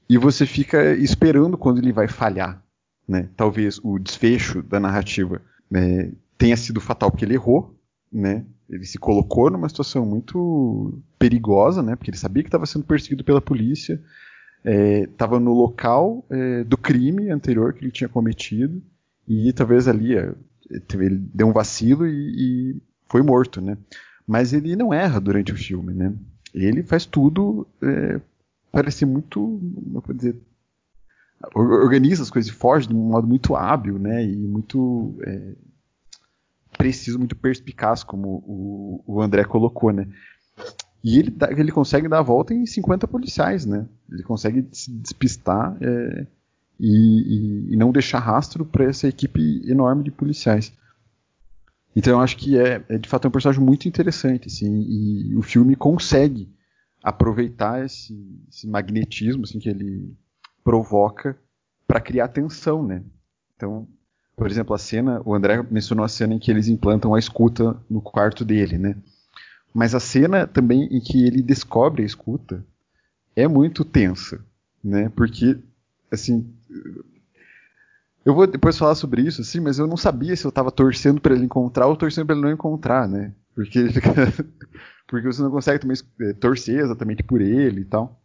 e você fica esperando quando ele vai falhar, né? Talvez o desfecho da narrativa né, tenha sido fatal porque ele errou, né? Ele se colocou numa situação muito perigosa, né? Porque ele sabia que estava sendo perseguido pela polícia, estava é, no local é, do crime anterior que ele tinha cometido e talvez ali é, ele deu um vacilo e, e foi morto, né? Mas ele não erra durante o filme, né? Ele faz tudo, é, parece muito, como eu dizer, organiza as coisas e foge de um modo muito hábil, né? E muito é, preciso, muito perspicaz, como o, o André colocou, né? E ele, ele consegue dar a volta em 50 policiais, né? Ele consegue se despistar é, e, e, e, não deixar rastro para essa equipe enorme de policiais. Então eu acho que é, é de fato um personagem muito interessante, assim, e o filme consegue aproveitar esse, esse magnetismo assim, que ele provoca para criar tensão, né? Então, por exemplo, a cena, o André mencionou a cena em que eles implantam a escuta no quarto dele, né? Mas a cena também em que ele descobre a escuta é muito tensa, né? Porque, assim, Eu vou depois falar sobre isso, assim, mas eu não sabia se eu tava torcendo para ele encontrar ou torcendo para ele não encontrar, né? Porque ele fica. (laughs) Porque você não consegue também eh, torcer exatamente por ele e tal.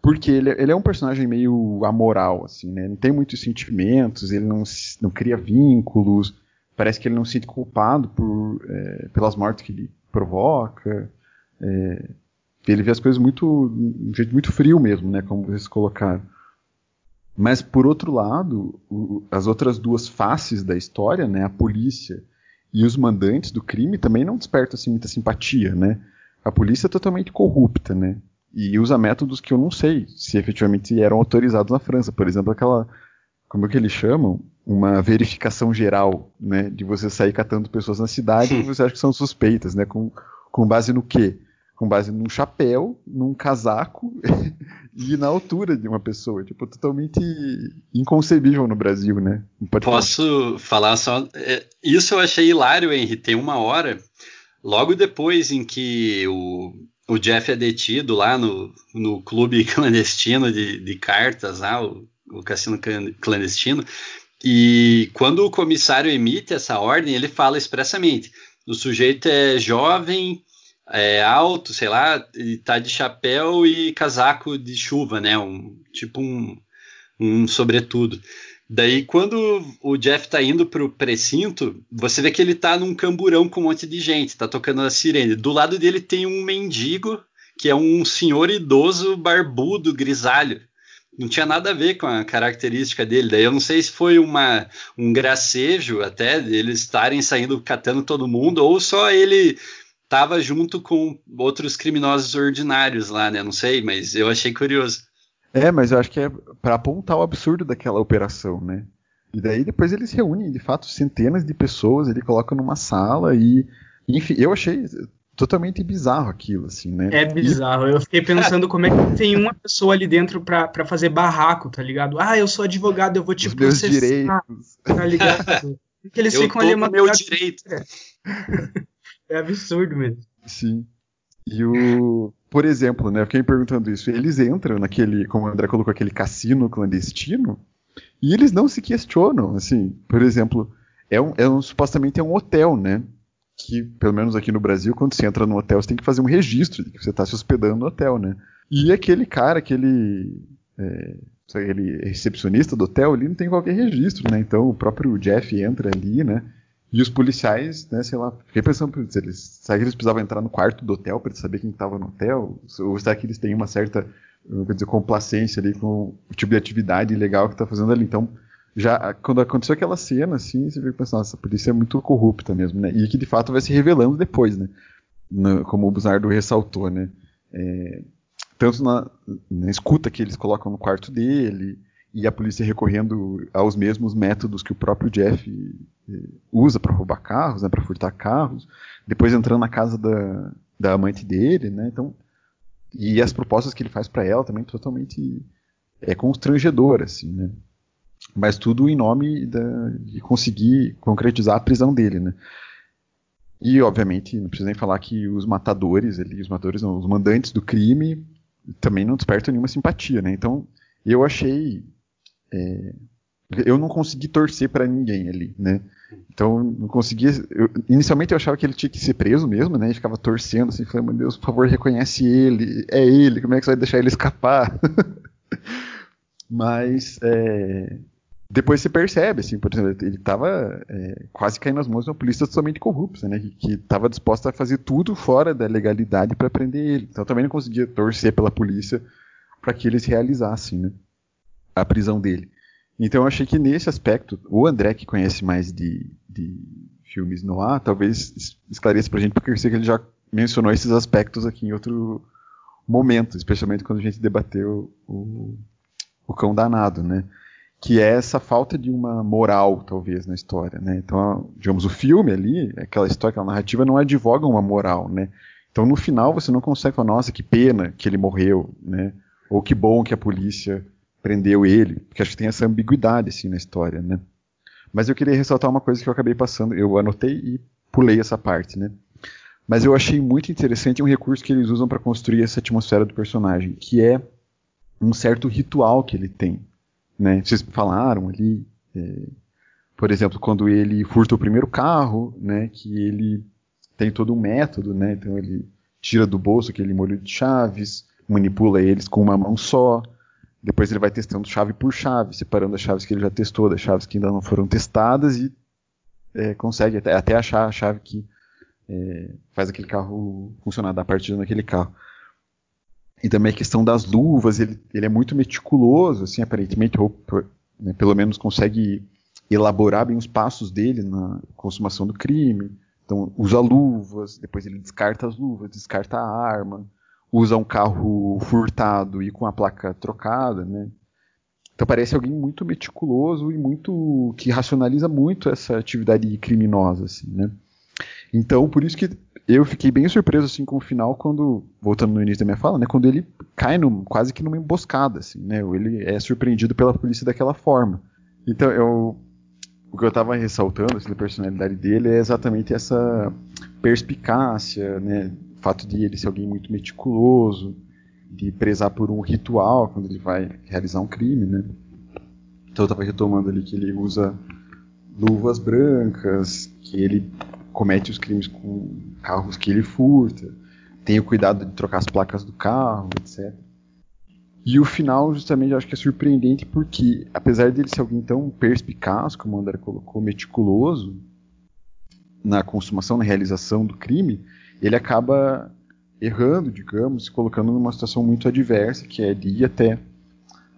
Porque ele, ele, é um personagem meio amoral, assim, né? Não tem muitos sentimentos, ele não, não cria vínculos, parece que ele não se sente culpado por, é, pelas mortes que ele provoca. É, ele vê as coisas muito, de um jeito muito frio mesmo, né? Como vocês colocaram. Mas, por outro lado, o, as outras duas faces da história, né? A polícia e os mandantes do crime também não despertam assim, muita simpatia, né? A polícia é totalmente corrupta, né? E usa métodos que eu não sei se efetivamente eram autorizados na França. Por exemplo, aquela, como é que eles chamam? Uma verificação geral, né? De você sair catando pessoas na cidade que você acha que são suspeitas, né? Com, com base no quê? Com base num chapéu, num casaco (laughs) e na altura de uma pessoa. Tipo, totalmente inconcebível no Brasil, né? Posso falar, só. É, isso eu achei hilário, Henry. Tem uma hora, logo depois em que o, o Jeff é detido lá no, no clube (laughs) clandestino de, de cartas, lá, o, o cassino clandestino. E quando o comissário emite essa ordem, ele fala expressamente: o sujeito é jovem, é, alto, sei lá, e tá de chapéu e casaco de chuva, né? Um, tipo um, um sobretudo. Daí, quando o Jeff tá indo pro precinto, você vê que ele tá num camburão com um monte de gente, tá tocando a sirene. Do lado dele tem um mendigo, que é um senhor idoso, barbudo, grisalho. Não tinha nada a ver com a característica dele. Daí eu não sei se foi uma, um gracejo até, eles estarem saindo catando todo mundo, ou só ele tava junto com outros criminosos ordinários lá, né? Não sei, mas eu achei curioso. É, mas eu acho que é para apontar o absurdo daquela operação, né? E daí depois eles reúnem, de fato, centenas de pessoas, ele coloca numa sala e. Enfim, eu achei totalmente bizarro aquilo, assim, né? É bizarro. Eu fiquei pensando como é que tem uma pessoa ali dentro pra, pra fazer barraco, tá ligado? Ah, eu sou advogado, eu vou te Os processar. Meus direitos. Tá ligado? Porque (laughs) eles eu ficam ali uma meu direito. É absurdo mesmo. Sim. E o. Por exemplo, né? Fiquei me perguntando isso. Eles entram naquele, como o André colocou, aquele cassino clandestino, e eles não se questionam, assim. Por exemplo, é um, é um supostamente é um hotel, né? Que, pelo menos aqui no Brasil, quando você entra no hotel, você tem que fazer um registro de que você está se hospedando no hotel, né? E aquele cara, aquele. É, ele recepcionista do hotel, ele não tem qualquer registro, né? Então o próprio Jeff entra ali, né? E os policiais, né, sei lá, fiquei pensando, eles, será que eles precisavam entrar no quarto do hotel para saber quem estava no hotel? Ou será que eles têm uma certa, quer dizer, complacência ali com o tipo de atividade legal que está fazendo ali? Então, já quando aconteceu aquela cena, assim, você fica pensando, nossa, a polícia é muito corrupta mesmo, né? E que de fato vai se revelando depois, né? No, como o Buzardo ressaltou, né? É, tanto na, na escuta que eles colocam no quarto dele, e a polícia recorrendo aos mesmos métodos que o próprio Jeff eh, usa para roubar carros, né, para furtar carros, depois entrando na casa da, da amante dele, né, então e as propostas que ele faz para ela também totalmente é constrangedor, assim, né, mas tudo em nome da, de conseguir concretizar a prisão dele, né. E obviamente não precisa nem falar que os matadores, ali, os matadores, não, os mandantes do crime também não despertam nenhuma simpatia, né. Então eu achei é, eu não consegui torcer para ninguém ali, né? Então, não conseguia. Eu, inicialmente eu achava que ele tinha que ser preso mesmo, né? E ficava torcendo assim, falei, meu Deus, por favor, reconhece ele, é ele, como é que você vai deixar ele escapar? (laughs) Mas é, depois você percebe, assim, por exemplo, ele estava é, quase caindo nas mãos de uma polícia totalmente corrupta, né? Que estava disposta a fazer tudo fora da legalidade para prender ele. Então eu também não conseguia torcer pela polícia para que eles realizassem, né? A prisão dele. Então eu achei que nesse aspecto, o André, que conhece mais de, de filmes no ar, talvez esclareça pra gente, porque eu sei que ele já mencionou esses aspectos aqui em outro momento, especialmente quando a gente debateu o, o Cão Danado, né? Que é essa falta de uma moral, talvez, na história, né? Então, digamos, o filme ali, aquela história, aquela narrativa, não advoga uma moral, né? Então, no final, você não consegue falar, nossa, que pena que ele morreu, né? Ou que bom que a polícia prendeu ele, porque acho que tem essa ambiguidade assim na história, né? Mas eu queria ressaltar uma coisa que eu acabei passando, eu anotei e pulei essa parte, né? Mas eu achei muito interessante um recurso que eles usam para construir essa atmosfera do personagem, que é um certo ritual que ele tem, né? Vocês falaram ali É, por exemplo, quando ele furta o primeiro carro, né, que ele tem todo um método, né, então ele tira do bolso aquele molho de chaves, manipula eles com uma mão só, depois ele vai testando chave por chave, separando as chaves que ele já testou das chaves que ainda não foram testadas e é, consegue até, até, achar a chave que é, faz aquele carro funcionar, dar partida naquele carro. E também a questão das luvas, ele, ele é muito meticuloso, assim, aparentemente, ou né, pelo menos consegue elaborar bem os passos dele na consumação do crime. Então, usa luvas, depois ele descarta as luvas, descarta a arma, usa um carro furtado e com a placa trocada, né? Então parece alguém muito meticuloso e muito que racionaliza muito essa atividade criminosa, assim, né? Então por isso que eu fiquei bem surpreso assim com o final quando voltando no início da minha fala, né? Quando ele cai no, quase que numa emboscada, assim, né? Ele é surpreendido pela polícia daquela forma. Então eu o que eu estava ressaltando assim, da personalidade dele é exatamente essa perspicácia, né? Fato de ele ser alguém muito meticuloso, de prezar por um ritual quando ele vai realizar um crime, né? Então eu estava retomando ali que ele usa luvas brancas, que ele comete os crimes com carros que ele furta, tem o cuidado de trocar as placas do carro, etc. E o final, justamente, eu acho que é surpreendente porque, apesar dele ser alguém tão perspicaz, como o André colocou, meticuloso na consumação, na realização do crime, ele acaba errando, digamos, se colocando numa situação muito adversa, que é de ir até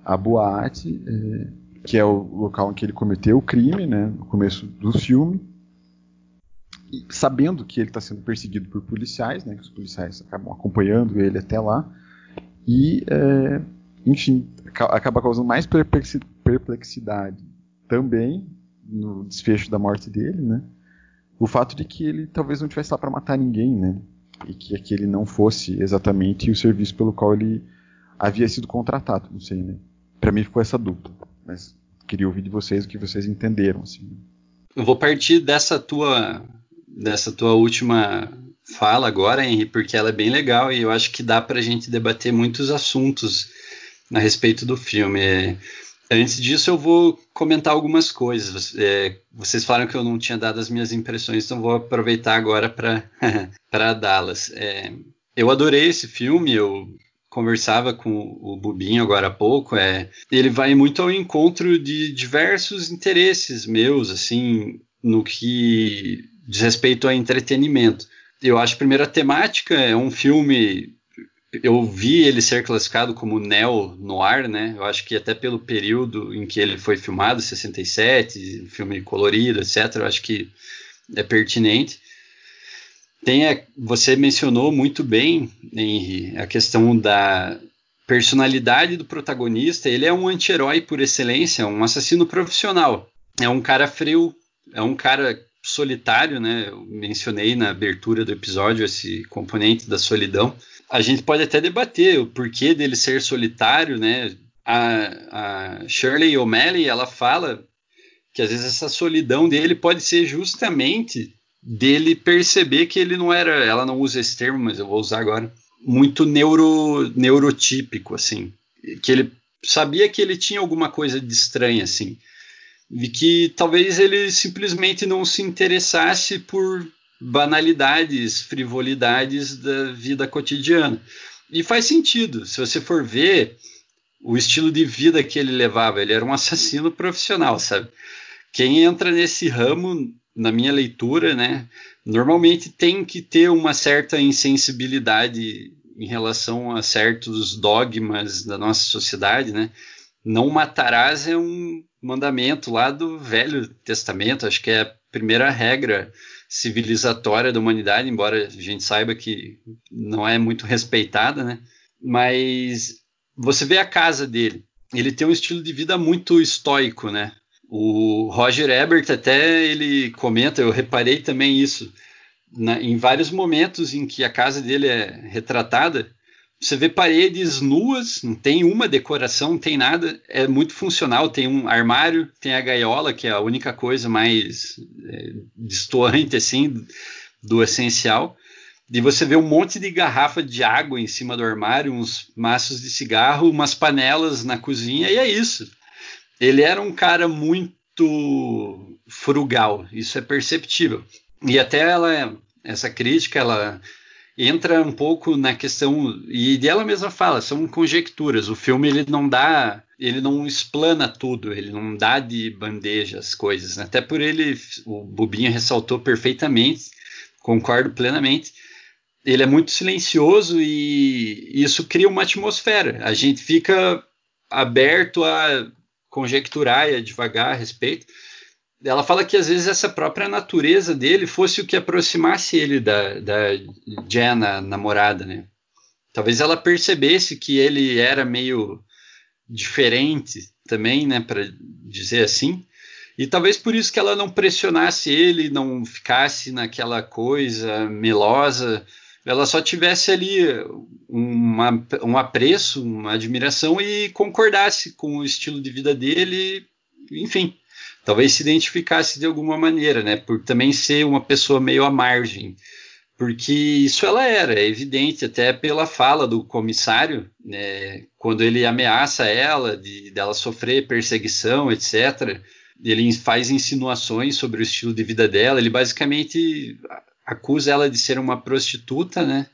a boate, é, que é o local em que ele cometeu o crime, né, no começo do filme, e sabendo que ele está sendo perseguido por policiais, né, que os policiais acabam acompanhando ele até lá, e é, enfim, acaba causando mais perplexidade também no desfecho da morte dele, né? O fato de que ele talvez não tivesse lá para matar ninguém, né? E que aquele não fosse exatamente o serviço pelo qual ele havia sido contratado, não sei, né? Para mim ficou essa dúvida, mas queria ouvir de vocês o que vocês entenderam, assim. Eu vou partir dessa tua dessa tua última fala agora, Henry, porque ela é bem legal e eu acho que dá para a gente debater muitos assuntos a respeito do filme. Antes disso, eu vou comentar algumas coisas. É, vocês falaram que eu não tinha dado as minhas impressões, então vou aproveitar agora para (laughs) dá-las. É, eu adorei esse filme, eu conversava com o Bubinho agora há pouco, é, ele vai muito ao encontro de diversos interesses meus, assim, no que diz respeito a entretenimento. Eu acho, a primeira temática é um filme eu vi ele ser classificado como neo-noir, né? Eu acho que até pelo período em que ele foi filmado, 67, filme colorido, etc., eu acho que é pertinente. Tem a, você mencionou muito bem, Henry, a questão da personalidade do protagonista. Ele é um anti-herói por excelência, um assassino profissional. É um cara frio, é um cara solitário, né? Eu mencionei na abertura do episódio esse componente da solidão a gente pode até debater o porquê dele ser solitário, né? A, a Shirley O'Malley, ela fala que às vezes essa solidão dele pode ser justamente dele perceber que ele não era, ela não usa esse termo, mas eu vou usar agora, muito neuro, neurotípico, assim. Que ele sabia que ele tinha alguma coisa de estranha, assim. E que talvez ele simplesmente não se interessasse por banalidades, frivolidades da vida cotidiana. E faz sentido, se você for ver o estilo de vida que ele levava, ele era um assassino profissional, sabe? Quem entra nesse ramo, na minha leitura, né, normalmente tem que ter uma certa insensibilidade em relação a certos dogmas da nossa sociedade, né? Não matarás é um mandamento lá do Velho Testamento, acho que é a primeira regra civilizatória da humanidade, embora a gente saiba que não é muito respeitada, né? Mas você vê a casa dele, ele tem um estilo de vida muito estoico, né? O Roger Ebert até ele comenta, eu reparei também isso, na, em vários momentos em que a casa dele é retratada, você vê paredes nuas, não tem uma decoração, não tem nada, é muito funcional. Tem um armário, tem a gaiola, que é a única coisa mais é, distoante assim do essencial. E você vê um monte de garrafa de água em cima do armário, uns maços de cigarro, umas panelas na cozinha, e é isso. Ele era um cara muito frugal, isso é perceptível. E até ela, essa crítica, ela entra um pouco na questão e ela mesma fala, são conjecturas. O filme ele não dá, ele não explana tudo, ele não dá de bandeja as coisas. Né? Até por ele, o Bubinho ressaltou perfeitamente, concordo plenamente. Ele é muito silencioso e isso cria uma atmosfera. A gente fica aberto a conjecturar e a devagar a respeito ela fala que às vezes essa própria natureza dele fosse o que aproximasse ele da, da Jenna, namorada, né? Talvez ela percebesse que ele era meio diferente também, né, para dizer assim. E talvez por isso que ela não pressionasse ele, não ficasse naquela coisa melosa. Ela só tivesse ali uma, um apreço, uma admiração e concordasse com o estilo de vida dele, enfim talvez se identificasse de alguma maneira, né? Por também ser uma pessoa meio à margem. Porque isso ela era, é evidente até pela fala do comissário, né, quando ele ameaça ela de dela sofrer perseguição, etc. Ele faz insinuações sobre o estilo de vida dela. Ele basicamente acusa ela de ser uma prostituta, né?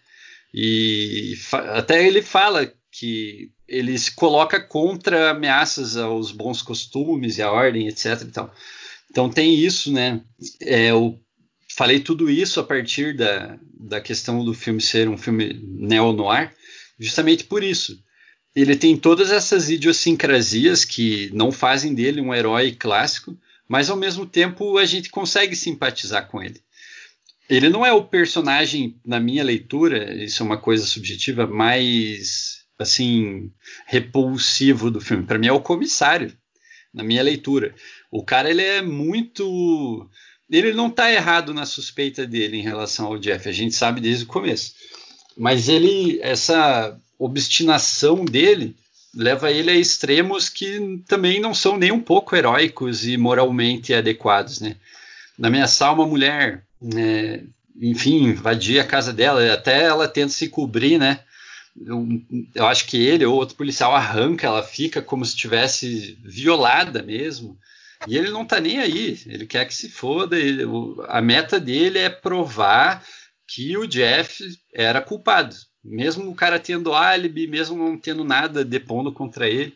E até ele fala que ele se coloca contra ameaças aos bons costumes e à ordem, etc. Então, então tem isso, né? É, eu falei tudo isso a partir da, da questão do filme ser um filme neo-noir, justamente por isso. Ele tem todas essas idiosincrasias que não fazem dele um herói clássico, mas ao mesmo tempo a gente consegue simpatizar com ele. Ele não é o personagem, na minha leitura, isso é uma coisa subjetiva, mais assim repulsivo do filme. Para mim é o comissário, na minha leitura. O cara ele é muito ele não está errado na suspeita dele em relação ao Jeff, a gente sabe desde o começo. Mas ele essa obstinação dele leva ele a extremos que também não são nem um pouco heróicos e moralmente adequados, né? Na minha sala, uma mulher, é, enfim, invadia a casa dela, até ela tenta se cobrir, né? Eu, acho que ele ou outro policial arranca, ela fica como se estivesse violada mesmo. E ele não tá nem aí, ele quer que se foda. Ele, o, a meta dele é provar que o Jeff era culpado, mesmo o cara tendo álibi, mesmo não tendo nada depondo contra ele.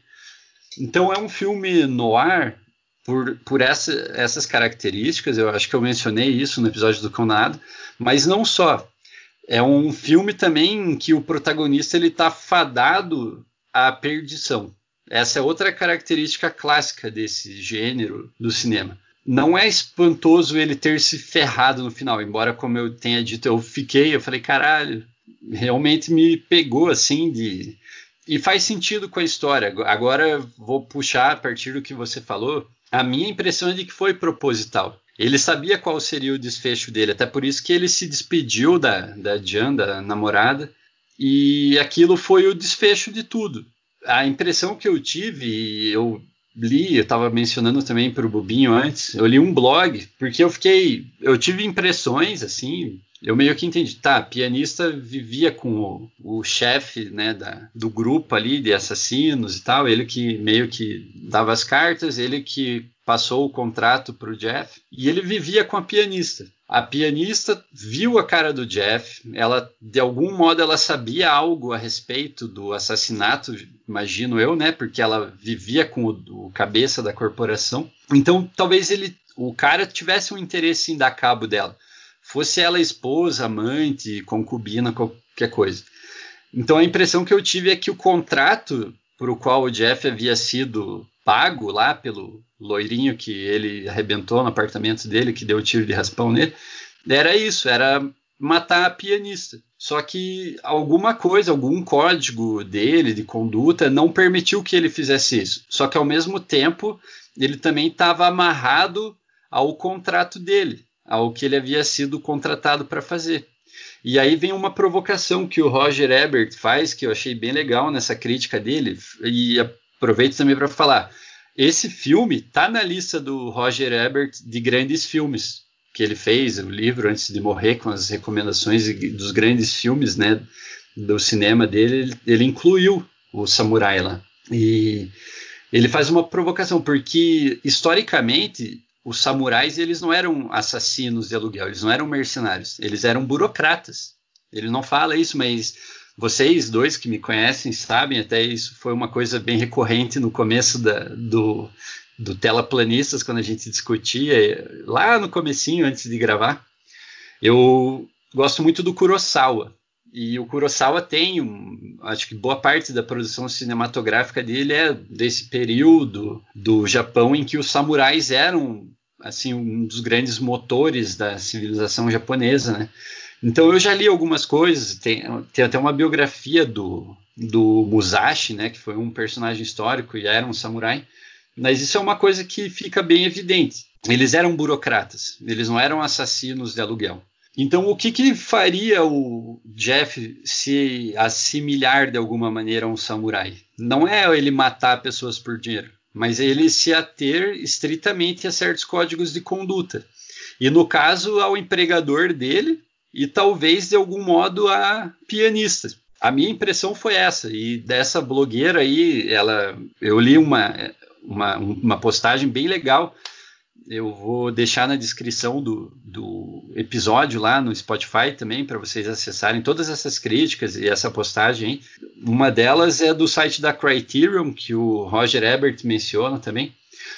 Então é um filme no ar por, por essa, essas características. Eu acho que eu mencionei isso no episódio do Conado, mas não só é um filme também que o protagonista ele está fadado à perdição. Essa é outra característica clássica desse gênero do cinema. Não é espantoso ele ter se ferrado no final, embora, como eu tenha dito, eu fiquei, eu falei, caralho, realmente me pegou assim de. E faz sentido com a história. Agora vou puxar a partir do que você falou. A minha impressão é de que foi proposital. Ele sabia qual seria o desfecho dele, até por isso que ele se despediu da, da Jan, da namorada, e aquilo foi o desfecho de tudo. A impressão que eu tive, eu li, eu estava mencionando também para o Bubinho antes, eu li um blog, porque eu fiquei, eu tive impressões assim, eu meio que entendi, tá, pianista vivia com o, o chefe, né, da, do grupo ali de assassinos e tal, ele que meio que dava as cartas, ele que passou o contrato para o Jeff e ele vivia com a pianista. A pianista viu a cara do Jeff, ela de algum modo ela sabia algo a respeito do assassinato, imagino eu, né? Porque ela vivia com o, o cabeça da corporação. Então talvez ele, o cara tivesse um interesse em dar cabo dela, fosse ela esposa, amante, concubina, qualquer coisa. Então a impressão que eu tive é que o contrato por o qual o Jeff havia sido pago lá pelo loirinho que ele arrebentou no apartamento dele, que deu tiro de raspão nele, era isso, era matar a pianista. Só que alguma coisa, algum código dele de conduta não permitiu que ele fizesse isso. Só que ao mesmo tempo, ele também estava amarrado ao contrato dele, ao que ele havia sido contratado para fazer. E aí vem uma provocação que o Roger Ebert faz, que eu achei bem legal nessa crítica dele, e aproveito também para falar. Esse filme tá na lista do Roger Ebert de grandes filmes que ele fez, o livro antes de morrer com as recomendações dos grandes filmes, né, do cinema dele, ele, incluiu o Samurai lá. E ele faz uma provocação, porque historicamente os samurais eles não eram assassinos de aluguel, eles não eram mercenários, eles eram burocratas. Ele não fala isso, mas vocês dois que me conhecem sabem, até isso foi uma coisa bem recorrente no começo da, do, do Telaplanistas, quando a gente discutia, lá no comecinho, antes de gravar. Eu gosto muito do Kurosawa. E o Kurosawa tem, um, acho que boa parte da produção cinematográfica dele é desse período do Japão em que os samurais eram assim um dos grandes motores da civilização japonesa, né? Então eu já li algumas coisas, tem, tem até uma biografia do, do Musashi, né, que foi um personagem histórico e era um samurai, mas isso é uma coisa que fica bem evidente. Eles eram burocratas, eles não eram assassinos de aluguel. Então, o que, que faria o Jeff se assimilar de alguma maneira a um samurai? Não é ele matar pessoas por dinheiro, mas é ele se ater estritamente a certos códigos de conduta. E no caso, ao empregador dele e talvez de algum modo a pianista. A minha impressão foi essa, e dessa blogueira aí, ela, eu li uma, uma, uma postagem bem legal eu vou deixar na descrição do, do episódio lá no Spotify também, para vocês acessarem todas essas críticas e essa postagem. Uma delas é do site da Criterion, que o Roger Ebert menciona também.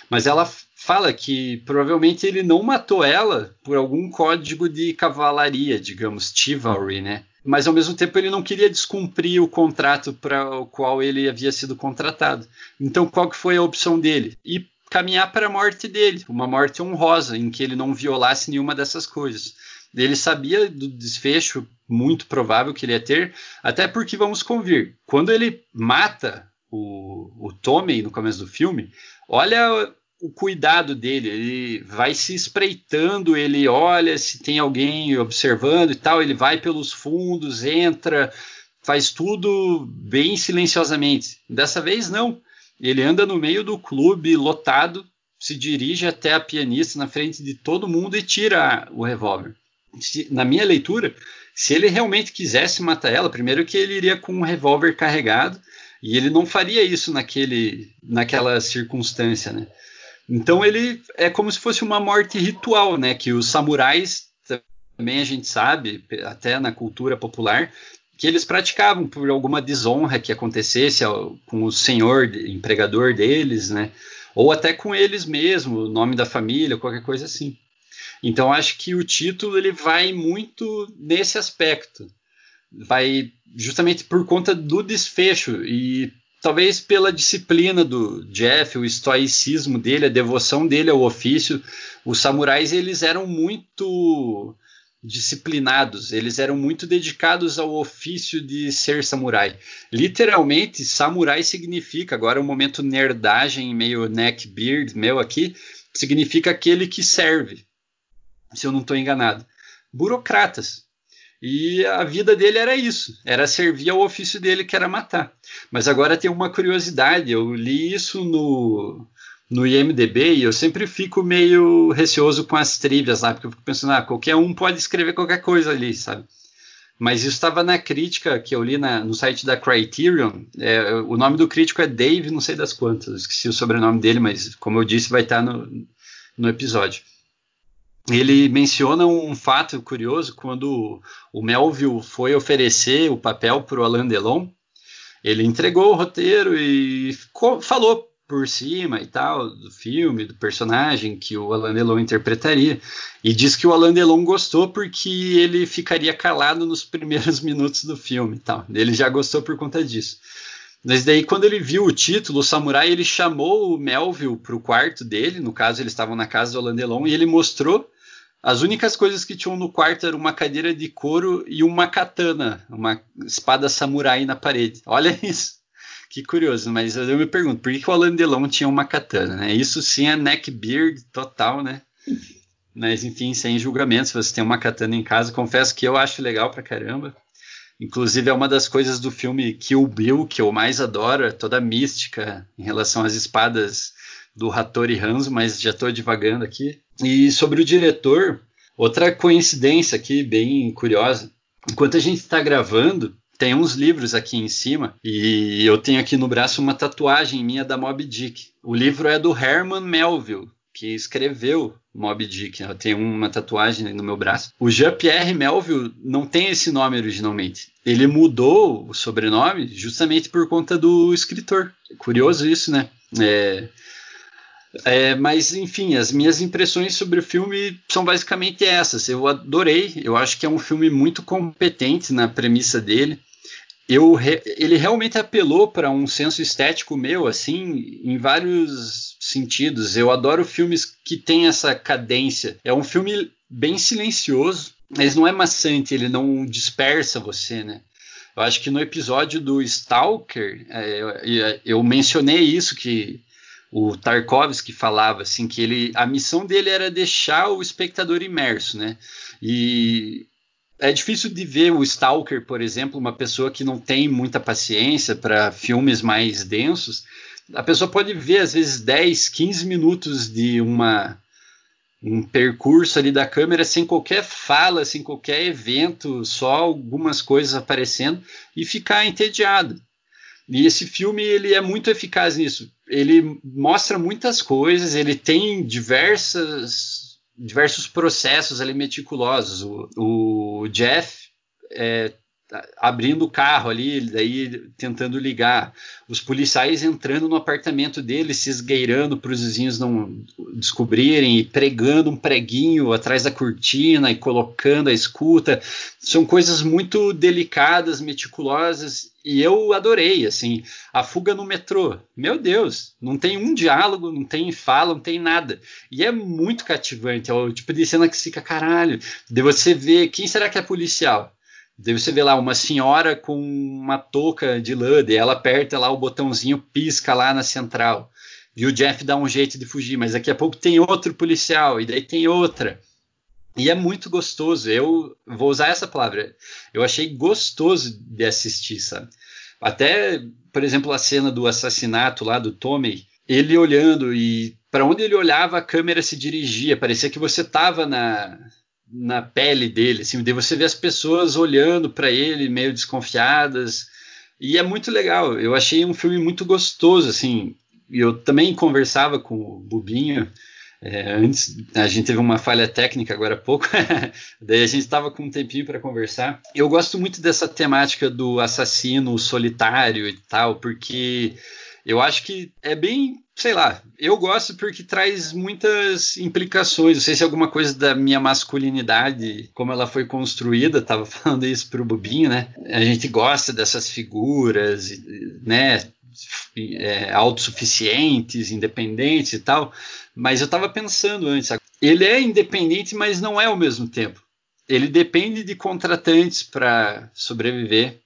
Mas ela fala que provavelmente ele não matou ela por algum código de cavalaria, digamos, chivalry, né? Mas ao mesmo tempo ele não queria descumprir o contrato para o qual ele havia sido contratado. Então qual que foi a opção dele? Ir caminhar para a morte dele, uma morte honrosa, em que ele não violasse nenhuma dessas coisas. Ele sabia do desfecho muito provável que ele ia ter, até porque vamos convir, quando ele mata o, o Tommy no começo do filme, olha o cuidado dele, ele vai se espreitando, ele olha se tem alguém observando e tal, ele vai pelos fundos, entra, faz tudo bem silenciosamente. Dessa vez não. Ele anda no meio do clube lotado, se dirige até a pianista na frente de todo mundo e tira o revólver. Na minha leitura, se ele realmente quisesse matar ela, primeiro que ele iria com um revólver carregado e ele não faria isso naquele, naquela circunstância, né? Então ele é como se fosse uma morte ritual, né? Que os samurais também a gente sabe, até na cultura popular, que eles praticavam por alguma desonra que acontecesse com o senhor, empregador deles, né? Ou até com eles mesmo, o nome da família, qualquer coisa assim. Então acho que o título ele vai muito nesse aspecto. Vai justamente por conta do desfecho e talvez pela disciplina do Jeff, o estoicismo dele, a devoção dele ao ofício. Os samurais eles eram muito disciplinados, eles eram muito dedicados ao ofício de ser samurai. Literalmente, samurai significa, agora é um momento nerdagem, meio neckbeard meu aqui, significa aquele que serve, se eu não estou enganado. Burocratas. E a vida dele era isso, era servir ao ofício dele, que era matar. Mas agora tem uma curiosidade, eu li isso no no IMDB e eu sempre fico meio receoso com as trivias lá, porque eu fico pensando, ah, qualquer um pode escrever qualquer coisa ali, sabe? Mas isso estava na crítica que eu li na, no site da Criterion. É, o nome do crítico é Dave, não sei das quantas, esqueci o sobrenome dele, mas como eu disse, vai estar no, no episódio. Ele menciona um fato curioso quando o Melville foi oferecer o papel para o Alain Delon. Ele entregou o roteiro e falou por cima e tal do filme, do personagem que o Alain Delon interpretaria. E diz que o Alain Delon gostou porque ele ficaria calado nos primeiros (laughs) minutos do filme e tal. Ele já gostou por conta disso. Mas daí, quando ele viu o título, o samurai, ele chamou o Melville para o quarto dele. No caso, eles estavam na casa do Alain Delon e ele mostrou. As únicas coisas que tinham no quarto eram uma cadeira de couro e uma katana, uma espada samurai na parede. Olha (laughs) isso. Que curioso, mas eu me pergunto, por que, que o Alain Delon tinha uma katana, né? Isso sim é neckbeard total, né? (laughs) Mas enfim, sem julgamento, se você tem uma katana em casa, confesso que eu acho legal pra caramba. Inclusive é uma das coisas do filme Kill Bill que eu mais adoro, é toda a mística em relação às espadas do Hattori Hanzo, mas já estou divagando aqui. E sobre o diretor, outra coincidência aqui bem curiosa. Enquanto a gente está gravando, tem uns livros aqui em cima e eu tenho aqui no braço uma tatuagem minha da Moby Dick. O livro é do Herman Melville, que escreveu Moby Dick. Eu tenho uma tatuagem no meu braço. O Jean-Pierre Melville não tem esse nome originalmente. Ele mudou o sobrenome justamente por conta do escritor. Curioso isso, né? É, é, mas, enfim, as minhas impressões sobre o filme são basicamente essas. Eu adorei, eu acho que é um filme muito competente na premissa dele. Eu, ele realmente apelou para um senso estético meu, assim, em vários sentidos. Eu adoro filmes que têm essa cadência. É um filme bem silencioso, mas não é maçante, ele não dispersa você, né? Eu acho que no episódio do Stalker, é, eu, eu mencionei isso, que o Tarkovsky falava assim que ele a missão dele era deixar o espectador imerso, né? E é difícil de ver o Stalker, por exemplo, uma pessoa que não tem muita paciência para filmes mais densos. A pessoa pode ver às vezes 10, 15 minutos de uma um percurso ali da câmera sem qualquer fala, sem qualquer evento, só algumas coisas aparecendo e ficar entediado. E esse filme ele é muito eficaz nisso. Ele mostra muitas coisas, ele tem diversas, diversos processos ali meticulosos. O, o Jeff é, abrindo o carro ali, daí tentando ligar, os policiais entrando no apartamento dele, se esgueirando para os vizinhos não descobrirem, e pregando um preguinho atrás da cortina e colocando a escuta. São coisas muito delicadas, meticulosas, e eu adorei, assim, a fuga no metrô. Meu Deus, não tem um diálogo, não tem fala, não tem nada. E é muito cativante, é o tipo de cena que fica, caralho, de você ver quem será que é policial Daí você vê lá uma senhora com uma touca de lã, e ela aperta lá o botãozinho, pisca lá na central. E o Jeff dá um jeito de fugir, mas daqui a pouco tem outro policial, e daí tem outra. E é muito gostoso. Eu vou usar essa palavra. Eu achei gostoso de assistir, sabe? Até, por exemplo, a cena do assassinato lá do Tommy, ele olhando e para onde ele olhava a câmera se dirigia, parecia que você estava na na pele dele, assim, de você ver as pessoas olhando para ele meio desconfiadas. E é muito legal. Eu achei um filme muito gostoso, assim. Eu também conversava com o Bubinho. É, antes a gente teve uma falha técnica agora há pouco, (laughs) daí a gente estava com um tempinho para conversar. Eu gosto muito dessa temática do assassino solitário e tal, porque eu acho que é bem, sei lá, eu gosto porque traz muitas implicações. Não sei se é alguma coisa da minha masculinidade, como ela foi construída, tava (laughs) falando isso pro Bubinho, né? A gente gosta dessas figuras, né? É, autossuficientes, independentes e tal, mas eu estava pensando antes, ele é independente, mas não é ao mesmo tempo. Ele depende de contratantes para sobreviver.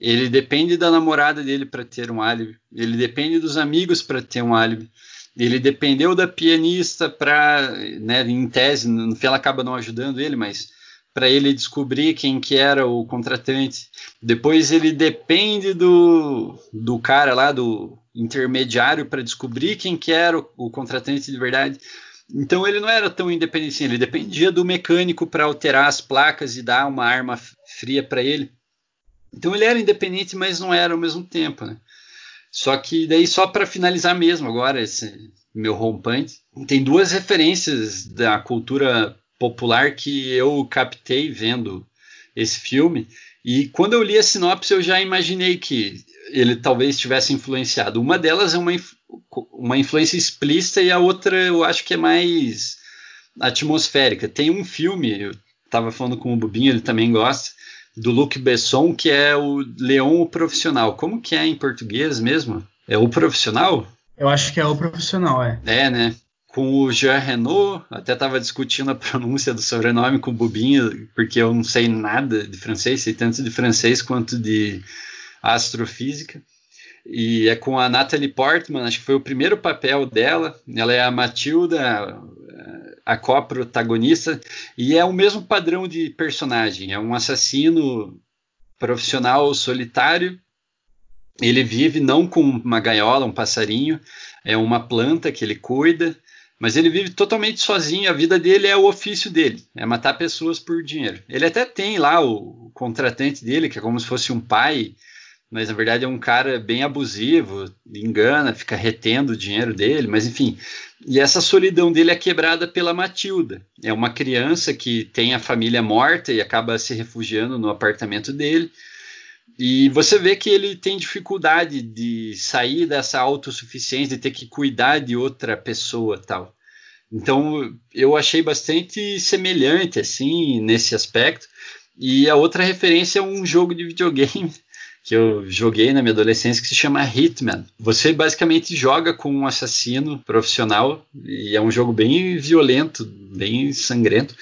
Ele depende da namorada dele para ter um álibi. Ele depende dos amigos para ter um álibi. Ele dependeu da pianista para, né, em tese, no fim ela acaba não ajudando ele, mas para ele descobrir quem que era o contratante. Depois ele depende do, do cara lá, do intermediário, para descobrir quem que era o, o contratante de verdade. Então ele não era tão independente assim, ele dependia do mecânico para alterar as placas e dar uma arma fria para ele. Então ele era independente, mas não era ao mesmo tempo, né? Só que daí só para finalizar mesmo agora esse meu rompante, tem duas referências da cultura popular que eu captei vendo esse filme. E quando eu li a sinopse, eu já imaginei que ele talvez tivesse influenciado. Uma delas é uma, uma influência explícita e a outra eu acho que é mais atmosférica. Tem um filme, eu estava falando com o Bubinho, ele também gosta, do Luc Besson, que é o Leão o Profissional. Como que é em português mesmo? É o Profissional? Eu acho que é o Profissional, é. É, né? Com o Jean Renault, até estava discutindo a pronúncia do sobrenome com o Bubinho, porque eu não sei nada de francês, sei tanto de francês quanto de astrofísica. E é com a Natalie Portman, acho que foi o primeiro papel dela. Ela é a Matilda, a co-protagonista, e é o mesmo padrão de personagem. É um assassino profissional solitário. Ele vive não com uma gaiola, um passarinho, é uma planta que ele cuida, mas ele vive totalmente sozinho. A vida dele é o ofício dele, é matar pessoas por dinheiro. Ele até tem lá o contratante dele, que é como se fosse um pai, mas na verdade é um cara bem abusivo, engana, fica retendo o dinheiro dele, mas enfim. E essa solidão dele é quebrada pela Matilda. É uma criança que tem a família morta e acaba se refugiando no apartamento dele. E você vê que ele tem dificuldade de sair dessa autossuficiência, de ter que cuidar de outra pessoa tal. Então eu achei bastante semelhante assim nesse aspecto. E a outra referência é um jogo de videogame que eu joguei na minha adolescência que se chama Hitman. Você basicamente joga com um assassino profissional e é um jogo bem violento, bem sangrento.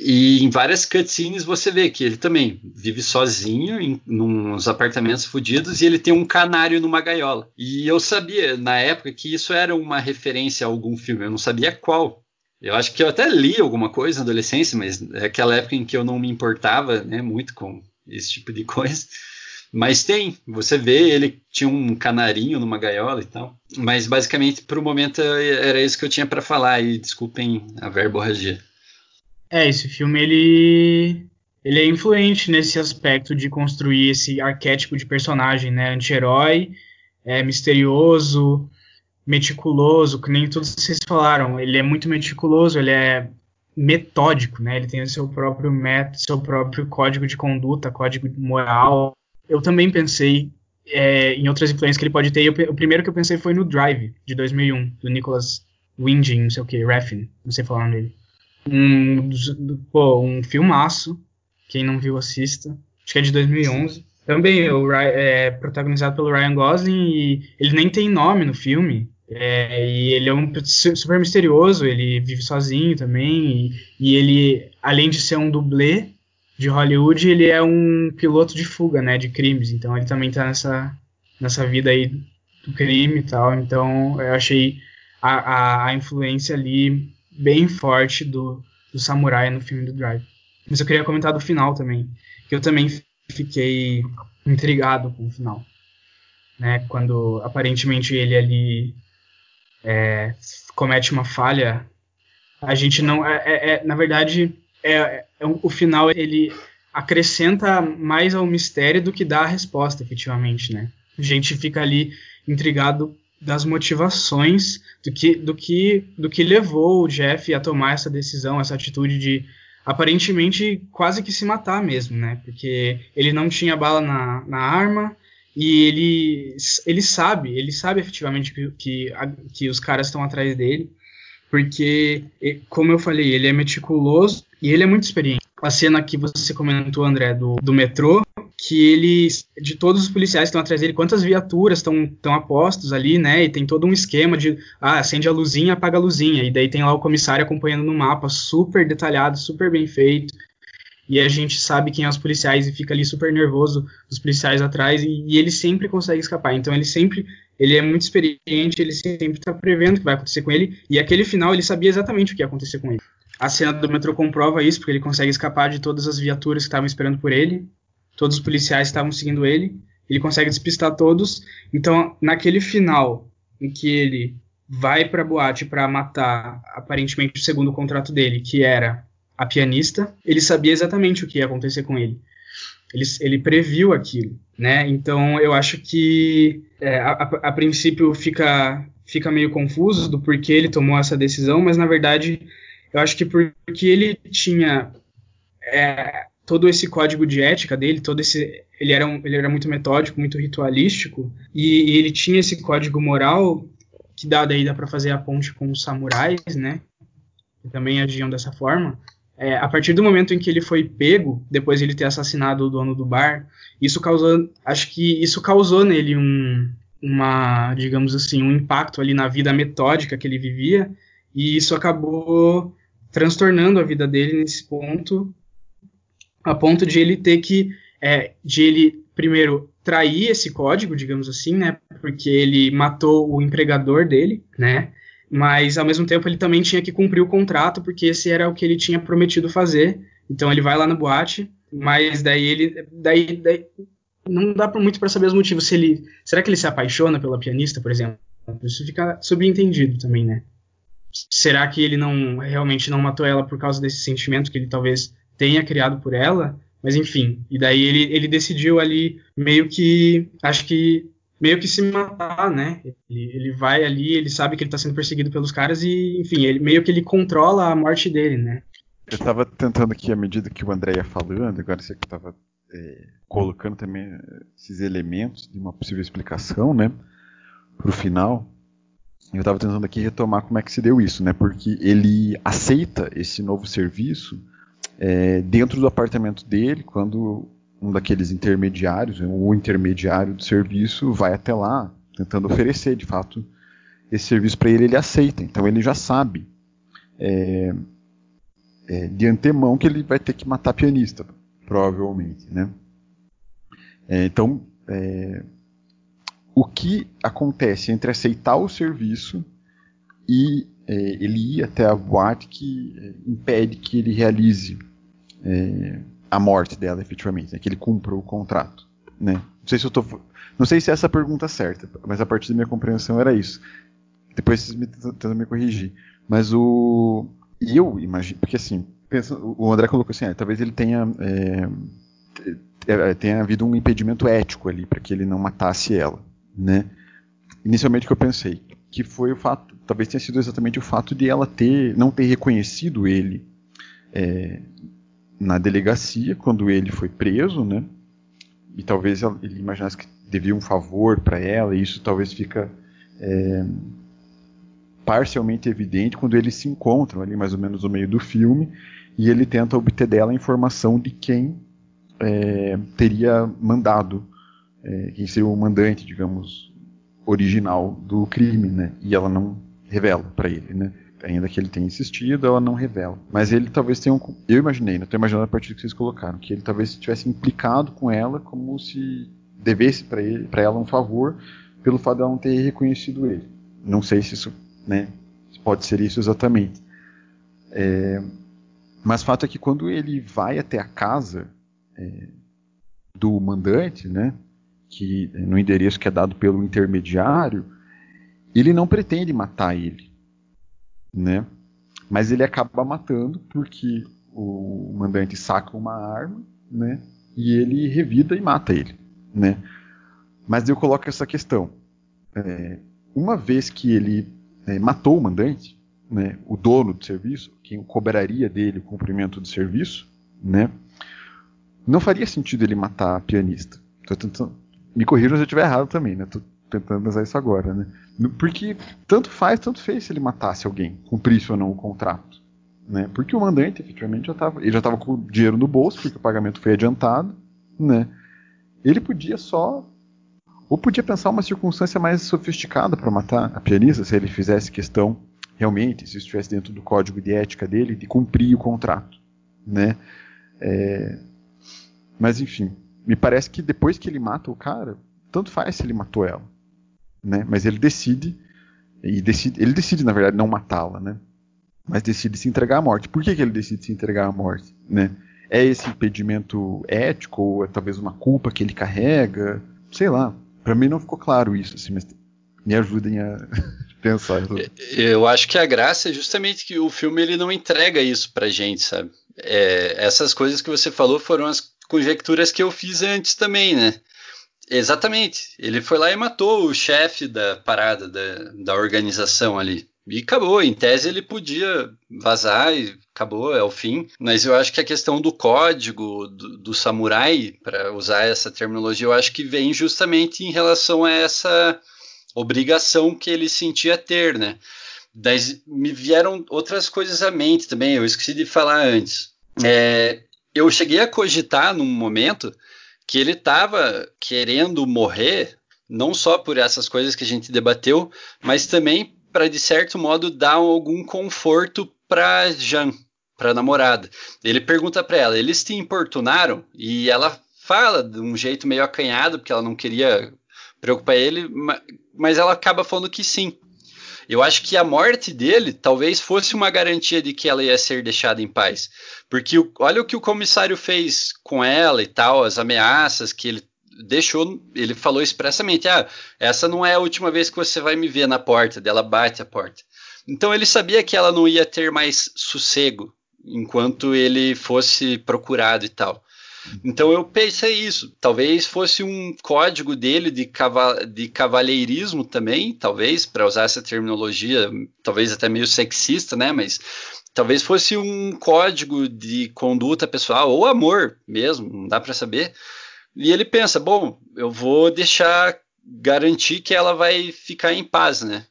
E em várias cutscenes você vê que ele também vive sozinho em uns apartamentos fodidos e ele tem um canário numa gaiola. E eu sabia na época que isso era uma referência a algum filme, eu não sabia qual. Eu acho que eu até li alguma coisa na adolescência, mas é aquela época em que eu não me importava né, muito com esse tipo de coisa. Mas tem, você vê, ele tinha um canarinho numa gaiola e tal. Mas basicamente, para o momento, era isso que eu tinha para falar. E desculpem a verborragia. É, esse filme ele ele é influente nesse aspecto de construir esse arquétipo de personagem, né? Anti-herói, é, misterioso, meticuloso, que nem todos vocês falaram. Ele é muito meticuloso, ele é metódico, né? Ele tem o seu próprio método, seu próprio código de conduta, código moral, eu também pensei é, em outras influências que ele pode ter. Eu, o primeiro que eu pensei foi no Drive, de 2001, do Nicholas Winding, não sei o que, Raffin, não sei falar dele. Um, pô, um filmaço, quem não viu assista, acho que é de 2011. Também o, é protagonizado pelo Ryan Gosling e ele nem tem nome no filme. É, e ele é um super misterioso, ele vive sozinho também, e, e ele, além de ser um dublê, de Hollywood, ele é um piloto de fuga, né, de crimes. Então ele também tá nessa, nessa vida aí do crime e tal. Então eu achei a, a, a influência ali bem forte do, do samurai no filme do Drive. Mas eu queria comentar do final também, que eu também fiquei intrigado com o final. Né, quando aparentemente ele ali é, comete uma falha, a gente não. É, é, é na verdade, é, é, o final ele acrescenta mais ao mistério do que dá a resposta, efetivamente, né? A gente fica ali intrigado das motivações do que, do que, do que levou o Jeff a tomar essa decisão, essa atitude de aparentemente quase que se matar mesmo, né? Porque ele não tinha bala na, na arma e ele, ele sabe, ele sabe efetivamente que, que, que os caras estão atrás dele, porque, como eu falei, ele é meticuloso e ele é muito experiente. A cena que você comentou, André, do, do metrô, que ele, de todos os policiais que estão atrás dele, quantas viaturas estão apostos ali, né? E tem todo um esquema de, ah, acende a luzinha, apaga a luzinha. E daí tem lá o comissário acompanhando no mapa, super detalhado, super bem feito. E a gente sabe quem é os policiais e fica ali super nervoso, os policiais atrás, e, e ele sempre consegue escapar. Então ele sempre, ele é muito experiente, ele sempre está prevendo o que vai acontecer com ele. E aquele final ele sabia exatamente o que ia acontecer com ele. A cena do metrô comprova isso, porque ele consegue escapar de todas as viaturas que estavam esperando por ele, todos os policiais estavam seguindo ele, ele consegue despistar todos. Então, naquele final em que ele vai para a boate para matar aparentemente o segundo contrato dele, que era a pianista, ele sabia exatamente o que ia acontecer com ele. Ele, ele previu aquilo, né? Então, eu acho que é, a, a, princípio fica fica meio confuso do porquê ele tomou essa decisão, mas na verdade eu acho que porque ele tinha é, todo esse código de ética dele, todo esse ele era, um, ele era muito metódico, muito ritualístico, e, e, ele tinha esse código moral que dá daí dá para fazer a ponte com os samurais, né? Que também agiam dessa forma. É, a partir do momento em que ele foi pego, depois de ele ter assassinado o dono do bar, isso causou, acho que isso causou nele um, uma, digamos assim, um impacto ali na vida metódica que ele vivia, e isso acabou transtornando a vida dele nesse ponto, a ponto de ele ter que, é, de ele primeiro trair esse código, digamos assim, né, porque ele matou o empregador dele, né, mas ao mesmo tempo ele também tinha que cumprir o contrato, porque esse era o que ele tinha prometido fazer. Então ele vai lá na boate, mas daí ele, daí, daí não dá muito para saber os motivos. Se ele, será que ele se apaixona pela pianista, por exemplo? Isso fica subentendido também, né? Será que ele não realmente não matou ela por causa desse sentimento que ele talvez tenha criado por ela? Mas enfim, e daí ele, ele decidiu ali meio que, acho que meio que se matar, né? Ele, ele vai ali, ele sabe que ele tá sendo perseguido pelos caras e, enfim, ele meio que ele controla a morte dele, né? Eu estava tentando aqui, à medida que o André ia falando, agora você que estava é, colocando também esses elementos de uma possível explicação, né? Pro final. Eu estava tentando aqui retomar como é que se deu isso, né? Porque ele aceita esse novo serviço é, dentro do apartamento dele, quando um daqueles intermediários, o intermediário do serviço, vai até lá, tentando oferecer, de fato, esse serviço para ele, ele aceita. Então ele já sabe é, é, de antemão que ele vai ter que matar pianista, provavelmente, né? É, então, é, o que acontece entre aceitar o serviço e é, ele ir até a boate que é, impede que ele realize é, a morte dela efetivamente, né, que ele cumpra o contrato, né? Não sei se eu tô, não sei se é essa a pergunta certa, mas a partir da minha compreensão era isso. Depois vocês me tentam me corrigir, mas o eu imagino, porque assim, pensa, o André colocou assim, ah, talvez ele tenha é, é, tenha havido um impedimento ético ali para que ele não matasse ela, né? Inicialmente que eu pensei que foi o fato, talvez tenha sido exatamente o fato de ela ter não ter reconhecido ele é, na delegacia quando ele foi preso, né? E talvez ele imaginasse que devia um favor para ela, e isso talvez fica é, parcialmente evidente quando eles se encontram ali mais ou menos no meio do filme e ele tenta obter dela a informação de quem é, teria mandado, é, quem seria o mandante, digamos, original do crime, né? E ela não revela para ele, né? ainda que ele tenha insistido, ela não revela. Mas ele talvez tenha um. Eu imaginei, né? Estou imaginando a partir do que vocês colocaram, que ele talvez tivesse implicado com ela como se devesse para ela um favor pelo fato de ela não ter reconhecido ele. Não sei se isso, né? Pode ser isso exatamente. É, mas fato é que quando ele vai até a casa é, do mandante, né? Que no endereço que é dado pelo intermediário, ele não pretende matar ele né? Mas ele acaba matando porque o mandante saca uma arma, né? E ele revida e mata ele, né? Mas eu coloco essa questão: é, uma vez que ele é, matou o mandante, né? O dono do serviço, quem cobraria dele o cumprimento do serviço, né? Não faria sentido ele matar a pianista. Tentando, me corrijam se eu estiver errado também, né? Tô tentando pensar isso agora, né? Porque tanto faz, tanto fez se ele matasse alguém, cumprisse ou não o contrato. Né? Porque o mandante, efetivamente, já tava, ele já estava com o dinheiro no bolso, porque o pagamento foi adiantado. Né? Ele podia só. Ou podia pensar uma circunstância mais sofisticada para matar a pianista, se ele fizesse questão, realmente, se estivesse dentro do código de ética dele, de cumprir o contrato. Né? É... Mas, enfim, me parece que depois que ele mata o cara, tanto faz se ele matou ela né? Mas ele decide e decide, ele decide na verdade não matá-la, né? Mas decide se entregar à morte. Por que, que ele decide se entregar à morte, né? É esse impedimento ético ou é talvez uma culpa que ele carrega? Sei lá. Para mim não ficou claro isso, assim, mas me ajudem a (laughs) pensar. Eu acho que a graça é justamente que o filme ele não entrega isso pra gente, sabe? É, essas coisas que você falou foram as conjecturas que eu fiz antes também, né? Exatamente. Ele foi lá e matou o chefe da parada, da, da organização ali. E acabou. Em tese ele podia vazar e acabou, é o fim. Mas eu acho que a questão do código do, do samurai, para usar essa terminologia, eu acho que vem justamente em relação a essa obrigação que ele sentia ter, né? Daí me vieram outras coisas à mente também, eu esqueci de falar antes. É, eu cheguei a cogitar num momento que ele estava querendo morrer, não só por essas coisas que a gente debateu, mas também para de certo modo dar algum conforto para Jean, para a namorada. Ele pergunta para ela: "Eles te importunaram?" E ela fala de um jeito meio acanhado, porque ela não queria preocupar ele, mas ela acaba falando que sim. Eu acho que a morte dele talvez fosse uma garantia de que ela ia ser deixada em paz. Porque olha o que o comissário fez com ela e tal, as ameaças que ele deixou, ele falou expressamente: ah, essa não é a última vez que você vai me ver na porta, dela bate a porta. Então ele sabia que ela não ia ter mais sossego enquanto ele fosse procurado e tal. Então eu pensei isso. Talvez fosse um código dele de, cava de cavalheirismo também, talvez, para usar essa terminologia, talvez até meio sexista, né? Mas talvez fosse um código de conduta pessoal ou amor mesmo, não dá para saber. E ele pensa, bom, eu vou deixar garantir que ela vai ficar em paz, né?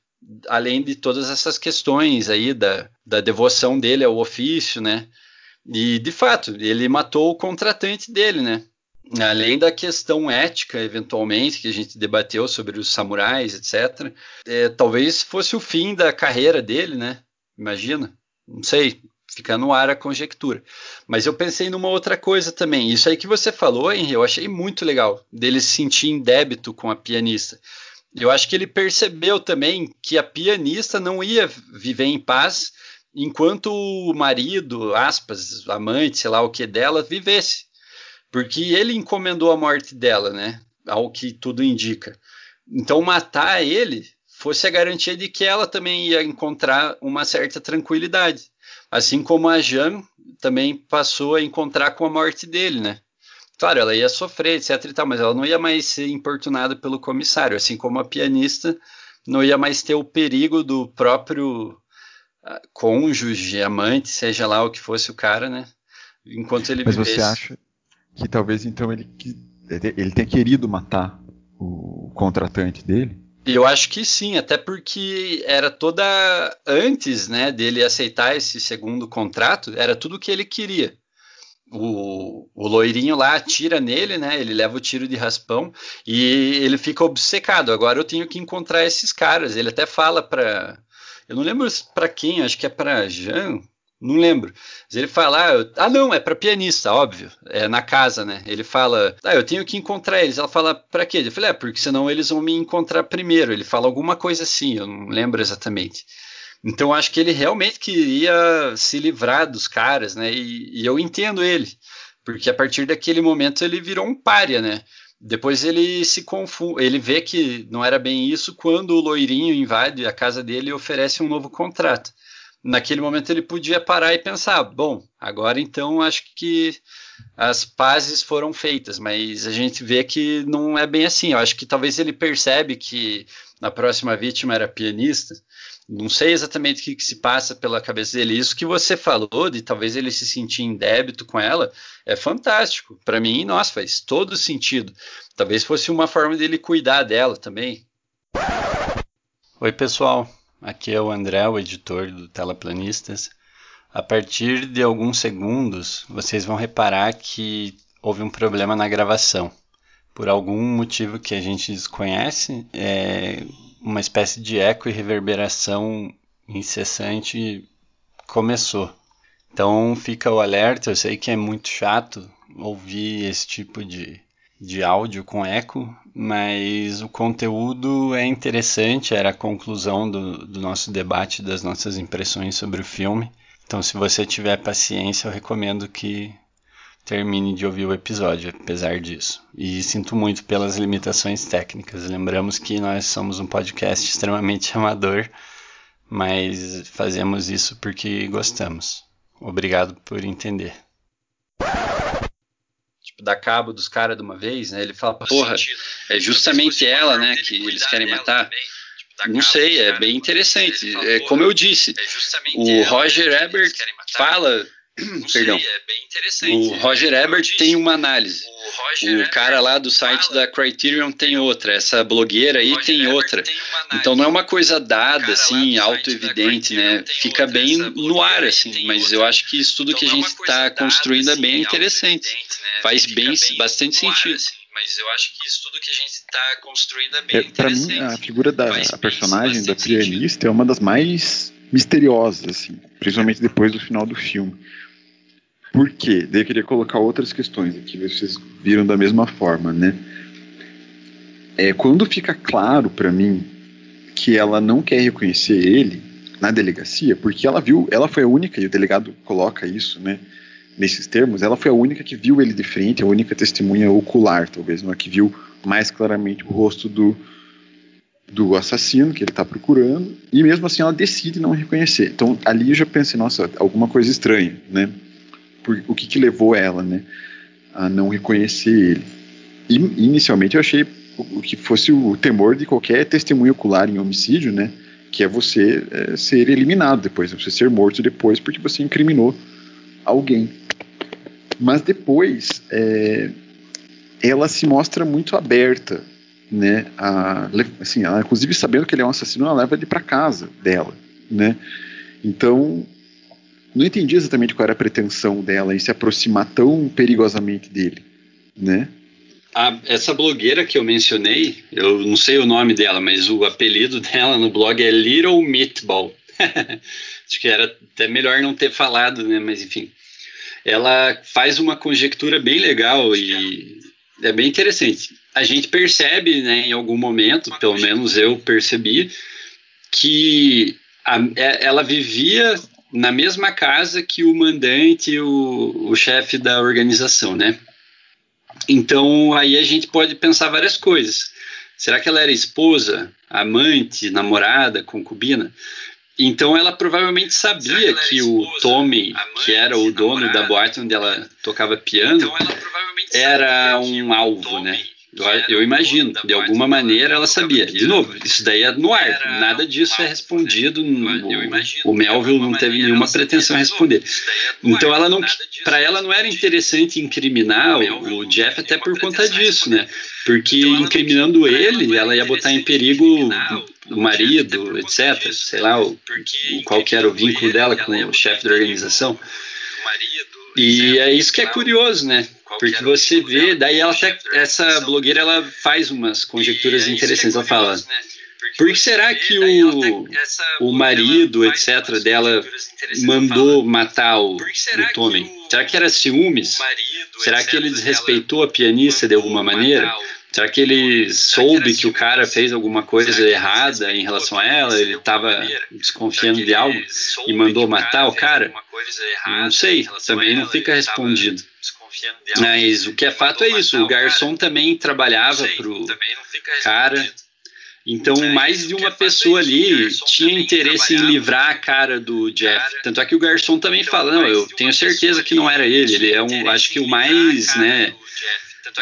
Além de todas essas questões aí da, da devoção dele ao ofício, né? E de fato, ele matou o contratante dele, né? Além da questão ética, eventualmente, que a gente debateu sobre os samurais, etc. É, talvez fosse o fim da carreira dele, né? Imagina. Não sei, fica no ar a conjectura. Mas eu pensei numa outra coisa também. Isso aí que você falou, Henry, eu achei muito legal, dele se sentir em débito com a pianista. Eu acho que ele percebeu também que a pianista não ia viver em paz enquanto o marido, aspas, amante, sei lá o que dela, vivesse. Porque ele encomendou a morte dela, né? Ao que tudo indica. Então matar ele fosse a garantia de que ela também ia encontrar uma certa tranquilidade. Assim como a Jean também passou a encontrar com a morte dele, né? Claro, ela ia sofrer, etc e tal, mas ela não ia mais ser importunada pelo comissário, assim como a pianista não ia mais ter o perigo do próprio cônjuge, amante, seja lá o que fosse o cara, né? Enquanto ele Mas vivesse. você acha que talvez então ele, ele tenha querido matar o contratante dele? Eu acho que sim, até porque era toda antes, né, dele aceitar esse segundo contrato, era tudo o que ele queria. O, o loirinho lá atira nele, né? Ele leva o tiro de raspão e ele fica obcecado. Agora eu tenho que encontrar esses caras. Ele até fala para, eu não lembro para quem, acho que é para Jean, não lembro. Mas ele fala, ah, ah não, é para pianista, óbvio. É na casa, né? Ele fala, ah, eu tenho que encontrar eles. Ela fala, para quê? Eu falei, é, porque senão eles vão me encontrar primeiro. Ele fala alguma coisa assim, eu não lembro exatamente. Então acho que ele realmente queria se livrar dos caras, né? E, e eu entendo ele, porque a partir daquele momento ele virou um pária, né? Depois ele se confunde, ele vê que não era bem isso quando o loirinho invade a casa dele e oferece um novo contrato naquele momento ele podia parar e pensar: bom, agora então acho que as pazes foram feitas, mas a gente vê que não é bem assim. Eu acho que talvez ele percebe que a próxima vítima era pianista. Não sei exatamente o que, que, se passa pela cabeça dele. Isso que você falou de talvez ele se sentir em débito com ela é fantástico. Para mim, nossa, faz todo sentido. Talvez fosse uma forma dele cuidar dela também. Oi, pessoal. Aqui é o André, o editor do Teleplanistas. A partir de alguns segundos, vocês vão reparar que houve um problema na gravação. Por algum motivo que a gente desconhece, é uma espécie de eco e reverberação incessante começou. Então fica o alerta, eu sei que é muito chato ouvir esse tipo de de áudio com eco, mas o conteúdo é interessante, era a conclusão do, do nosso debate, das nossas impressões sobre o filme. Então, se você tiver paciência, eu recomendo que termine de ouvir o episódio, apesar disso. E sinto muito pelas limitações técnicas. Lembramos que nós somos um podcast extremamente (laughs) amador, mas fazemos isso porque gostamos. Obrigado por entender tipo, dar cabo dos caras de uma vez, né? Ele fala, porra, é justamente ela, né, que eles querem matar. Não sei, é bem interessante. É, como eu disse, o Roger Ebert fala Perdão. Sei, é o Roger Ebert tem uma análise. O, o cara lá do site fala, da Criterion tem outra. Essa blogueira aí tem Ebert outra. Tem então não é uma coisa dada, assim, auto-evidente, né? Fica outra. bem no ar, assim. Mas outra. eu acho que isso tudo então, que a gente está construindo assim, é bem interessante. Né? Faz bem, bem bastante sentido. Ar, assim mas eu acho que isso tudo que a gente está construindo é bem é, interessante. Para mim, a figura da a personagem da pianista é uma das mais misteriosas, assim, principalmente depois do final do filme. Por quê? Daí eu queria colocar outras questões aqui, vocês viram da mesma forma, né? É, quando fica claro para mim que ela não quer reconhecer ele na delegacia, porque ela viu, ela foi a única, e o delegado coloca isso, né? Nesses termos, ela foi a única que viu ele de frente, a única testemunha ocular, talvez, é que viu mais claramente o rosto do, do assassino que ele está procurando, e mesmo assim ela decide não reconhecer. Então ali eu já pensei, nossa, alguma coisa estranha, né? Por, o que, que levou ela, né? a não reconhecer ele. E, inicialmente eu achei o que fosse o temor de qualquer testemunho ocular em homicídio, né? Que é você é, ser eliminado depois, você ser morto depois porque você incriminou alguém. Mas depois é, ela se mostra muito aberta, né? A, assim, ela, inclusive sabendo que ele é um assassino, ela leva ele para casa dela, né? Então não entendi exatamente qual era a pretensão dela em se aproximar tão perigosamente dele, né? A, essa blogueira que eu mencionei, eu não sei o nome dela, mas o apelido (laughs) dela no blog é Little Meatball. (laughs) Acho que era até melhor não ter falado, né? Mas enfim, ela faz uma conjectura bem legal e é bem interessante. A gente percebe, né, em algum momento, pelo menos eu percebi, que a, é, ela vivia na mesma casa que o mandante e o, o chefe da organização, né? Então aí a gente pode pensar várias coisas. Será que ela era esposa, amante, namorada, concubina? Então ela provavelmente sabia que esposa, o Tommy, amante, que era o dono namorada, da boate onde ela tocava piano, então era um alvo, né? Eu, imagino, de alguma maneira ela sabia. De novo, isso daí é no ar, nada disso é respondido. O, o Melville não teve nenhuma pretensão a responder. Então ela não, para ela não era interessante incriminar o, o Jeff até por conta disso, né? Porque incriminando ele, ela ia botar em perigo o marido, etc. Sei lá, o, qual que era o vínculo dela com o chefe da organização. E é isso que é curioso, né? Porque você vê, daí ela até, essa blogueira ela faz umas conjecturas interessantes. Ela fala, né? por que será que o, o marido, etc., dela mandou matar o, o Tommy? Será que era ciúmes? Será que ele desrespeitou a pianista de alguma maneira? Será que ele soube que o cara fez alguma coisa errada em relação a ela? Ele estava desconfiando de algo e mandou matar o cara? Não sei, também não fica respondido. Mas o que é fato é isso, o garçom também trabalhava pro cara. Então, mais de uma pessoa ali tinha interesse em livrar a cara do Jeff. Tanto é que o garçom também fala, não, eu tenho certeza que não era ele. Ele é um, acho que o mais, né,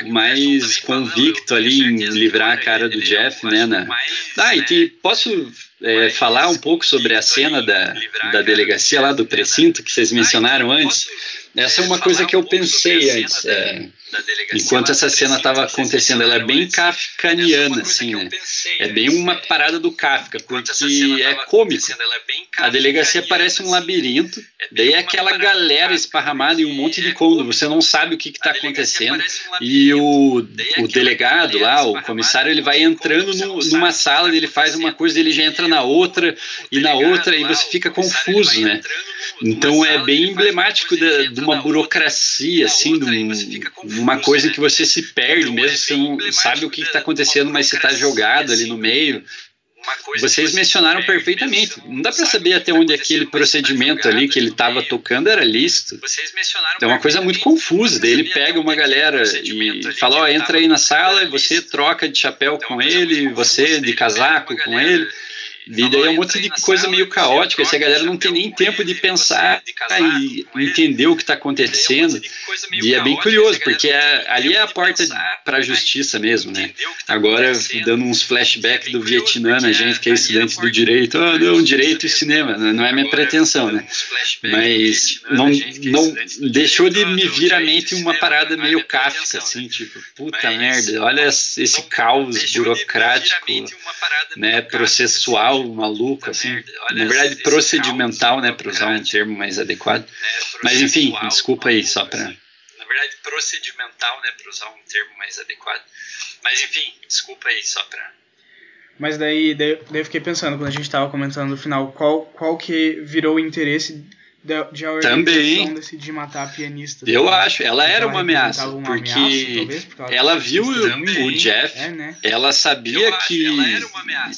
o mais convicto ali em livrar a cara do Jeff, né? Na... Ah, e te, posso é, falar um pouco sobre a cena da, da delegacia lá do precinto que vocês mencionaram antes? Essa é uma coisa que eu pensei antes. É, enquanto essa cena estava acontecendo, ela é bem kafkaniana, assim, né? É bem uma parada do Kafka, porque é cômico. A delegacia parece um labirinto, daí é aquela galera esparramada em um monte de cômodo, você não sabe o que está acontecendo, e o, o delegado lá, o comissário, ele vai entrando no, numa sala, ele faz uma coisa, ele já entra na outra, e na outra, e você fica confuso, né? Então é bem emblemático de uma burocracia, assim, de uma coisa que você se perde mesmo, você não sabe o que está acontecendo, mas você está jogado ali no meio. Vocês mencionaram perfeitamente. Não dá para saber até onde aquele procedimento ali que ele estava tocando era lícito. É uma coisa muito confusa. Daí ele pega uma galera e fala: Ó, entra aí na sala e você troca de chapéu com ele, você de casaco com ele. Daí é um monte de coisa meio caótica, se a galera não tem nem tempo de pensar e entender o que está acontecendo. E é bem curioso, porque é, ali é a porta para a justiça mesmo, né? Agora, dando uns flashbacks do Vietnã na gente que é estudante do direito, ah, não, direito e cinema, não é minha pretensão, né? Mas não, não deixou de me vir à mente uma parada meio Kafka, assim, tipo, puta merda, olha esse caos burocrático, né, processual maluco, assim. Na verdade, procedimental, né, para usar um termo mais adequado. Mas enfim, desculpa aí, só para. Na verdade, procedimental, né, para usar um termo mais adequado. Mas enfim, desculpa aí, só para. Mas daí, daí, daí eu fiquei pensando, quando a gente estava comentando no final, qual, qual que virou o interesse de a Também. decidir matar a pianista. Eu né? acho, ela era ela uma ameaça, uma porque, ameaça, talvez, ela, ela viu o, o Jeff, é, né? ela sabia que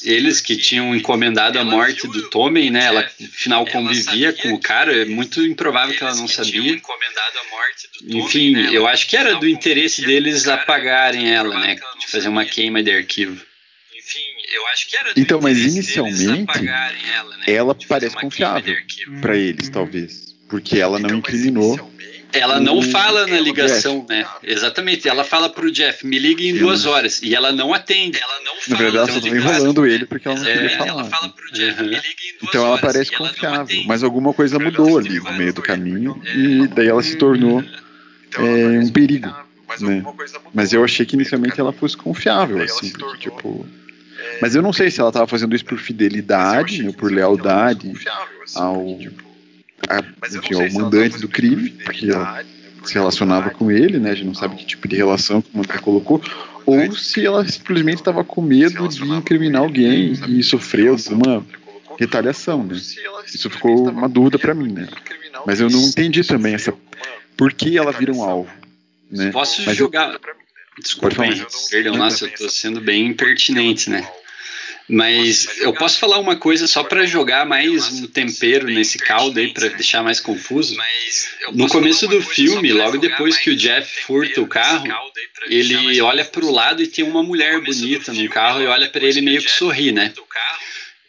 eles que tinham encomendado a morte do Tommy, né? Ela afinal convivia com o cara, é muito improvável que ela não sabia. Enfim, né? eu acho que era do interesse deles apagarem ela, né? De fazer uma queima de arquivo. Eu acho que era Então, mas inicialmente ela, né? ela parece confiável para eles, uhum. talvez, porque ela então, não incriminou ela não fala na ligação, né? Exatamente. Ela fala pro Jeff, me ligue em duas horas. E ela não atende. Ela não Na fala verdade, ela só cara. enrolando ele porque ela não É, queria Ela falar. fala pro Jeff, Uhum. me ligue em duas Então ela parece ela confiável, mas alguma coisa mudou ali no meio do caminho e daí ela se tornou é, um perigo. Né? Mas eu achei que inicialmente ela fosse confiável, assim, porque, tipo. Mas eu não sei se ela tava fazendo isso por fidelidade, né, por lealdade ao, a, enfim, ao mandante do crime, porque ela se relacionava com ele, né? A gente não sabe que tipo de relação que o André colocou, ou se ela simplesmente estava com medo de incriminar alguém e sofrer alguma retaliação, né? Isso ficou uma dúvida pra mim, né? Mas eu não entendi também essa por que ela vira um alvo, né? Posso Mas eu- jogar. Desculpa, hein? Perdão, nossa, eu tô sendo bem impertinente, né? Mas eu posso falar uma coisa só pra jogar mais um tempero nesse caldo aí, pra deixar mais confuso. No começo do filme, logo depois que o Jeff furta o carro, ele olha confuso. pro lado e tem uma mulher bonita no carro e olha depois ele meio o que sorri, né? o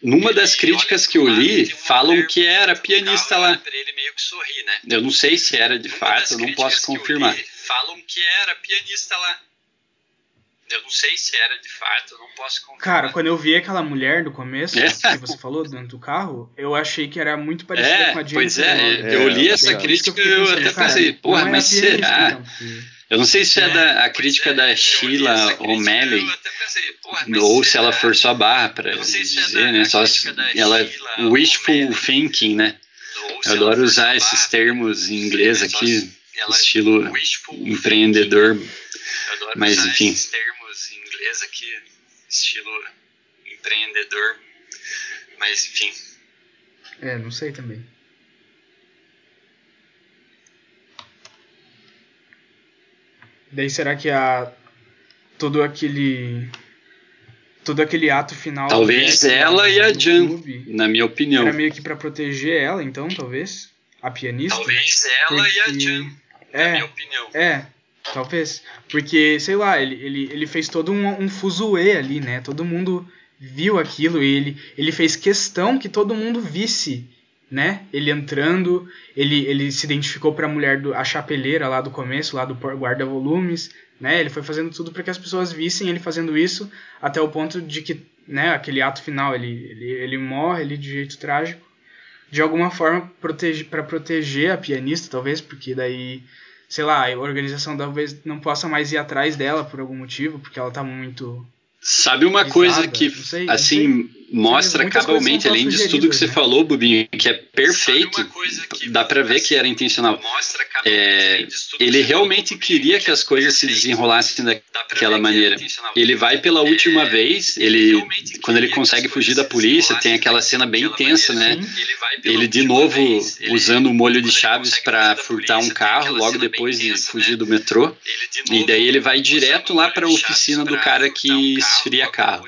Numa das críticas que eu li, falam que era pianista lá. né? Eu não sei se era de fato, eu não posso confirmar. falam que era pianista lá. Eu não sei se era de fato, eu não posso confirmar. Cara, quando eu vi aquela mulher no começo, É. que você falou dentro do carro, eu achei que era muito parecida É, com a Jennifer pois é, eu li É, essa crítica e eu pensando, até cara, pensei, porra, é mas será? então, Eu não sei se é, É, da, a crítica é, da eu Sheila O'Malley, eu ou se ela forçou a barra Eu é dizer, né? Só se crítica da ela Sheila wishful thinking, né? Eu adoro usar a esses termos em inglês aqui, estilo empreendedor. Eu adoro Mas, usar enfim. esses termos em inglês aqui, estilo empreendedor. Mas enfim. É, não sei também. Daí será que a todo aquele todo aquele ato final Talvez Jack ela e a Jan, clube na minha opinião. era meio que pra proteger ela, então, talvez, a pianista. Talvez ela e a Jan, na É, minha opinião. É, talvez. Porque, sei lá, ele, ele, ele fez todo um, um fuzuê ali, né? Todo mundo viu aquilo e ele, ele fez questão que todo mundo visse, né? Ele entrando, ele, ele se identificou pra mulher, do, a chapeleira lá do começo, lá do guarda-volumes, né? Ele foi fazendo tudo para que as pessoas vissem ele fazendo isso, até o ponto de que, né, aquele ato final, ele, ele, ele morre ali de jeito trágico. De alguma forma, protege, para proteger a pianista, talvez, porque daí sei lá, a organização talvez não possa mais ir atrás dela por algum motivo, porque ela tá muito. Sabe uma coisa que, sei, assim, mostra Muitas cabalmente, coisas são além disso tudo que você né? falou, Bubinho, que é perfeito, que- dá pra ver que era intencional. Mostra É, cabalmente ele você realmente queria que as coisas se desenrolassem daquela que maneira. é intencional. Ele vai pela última É, vez, ele quando ele consegue fugir da polícia, tem aquela cena bem daquela tensa, né? maneira. Ele, de novo usando o molho de chaves fugir da furtar um carro logo depois de fugir né? do metrô. E daí ele vai direto lá de chaves oficina do cara que esfria carro.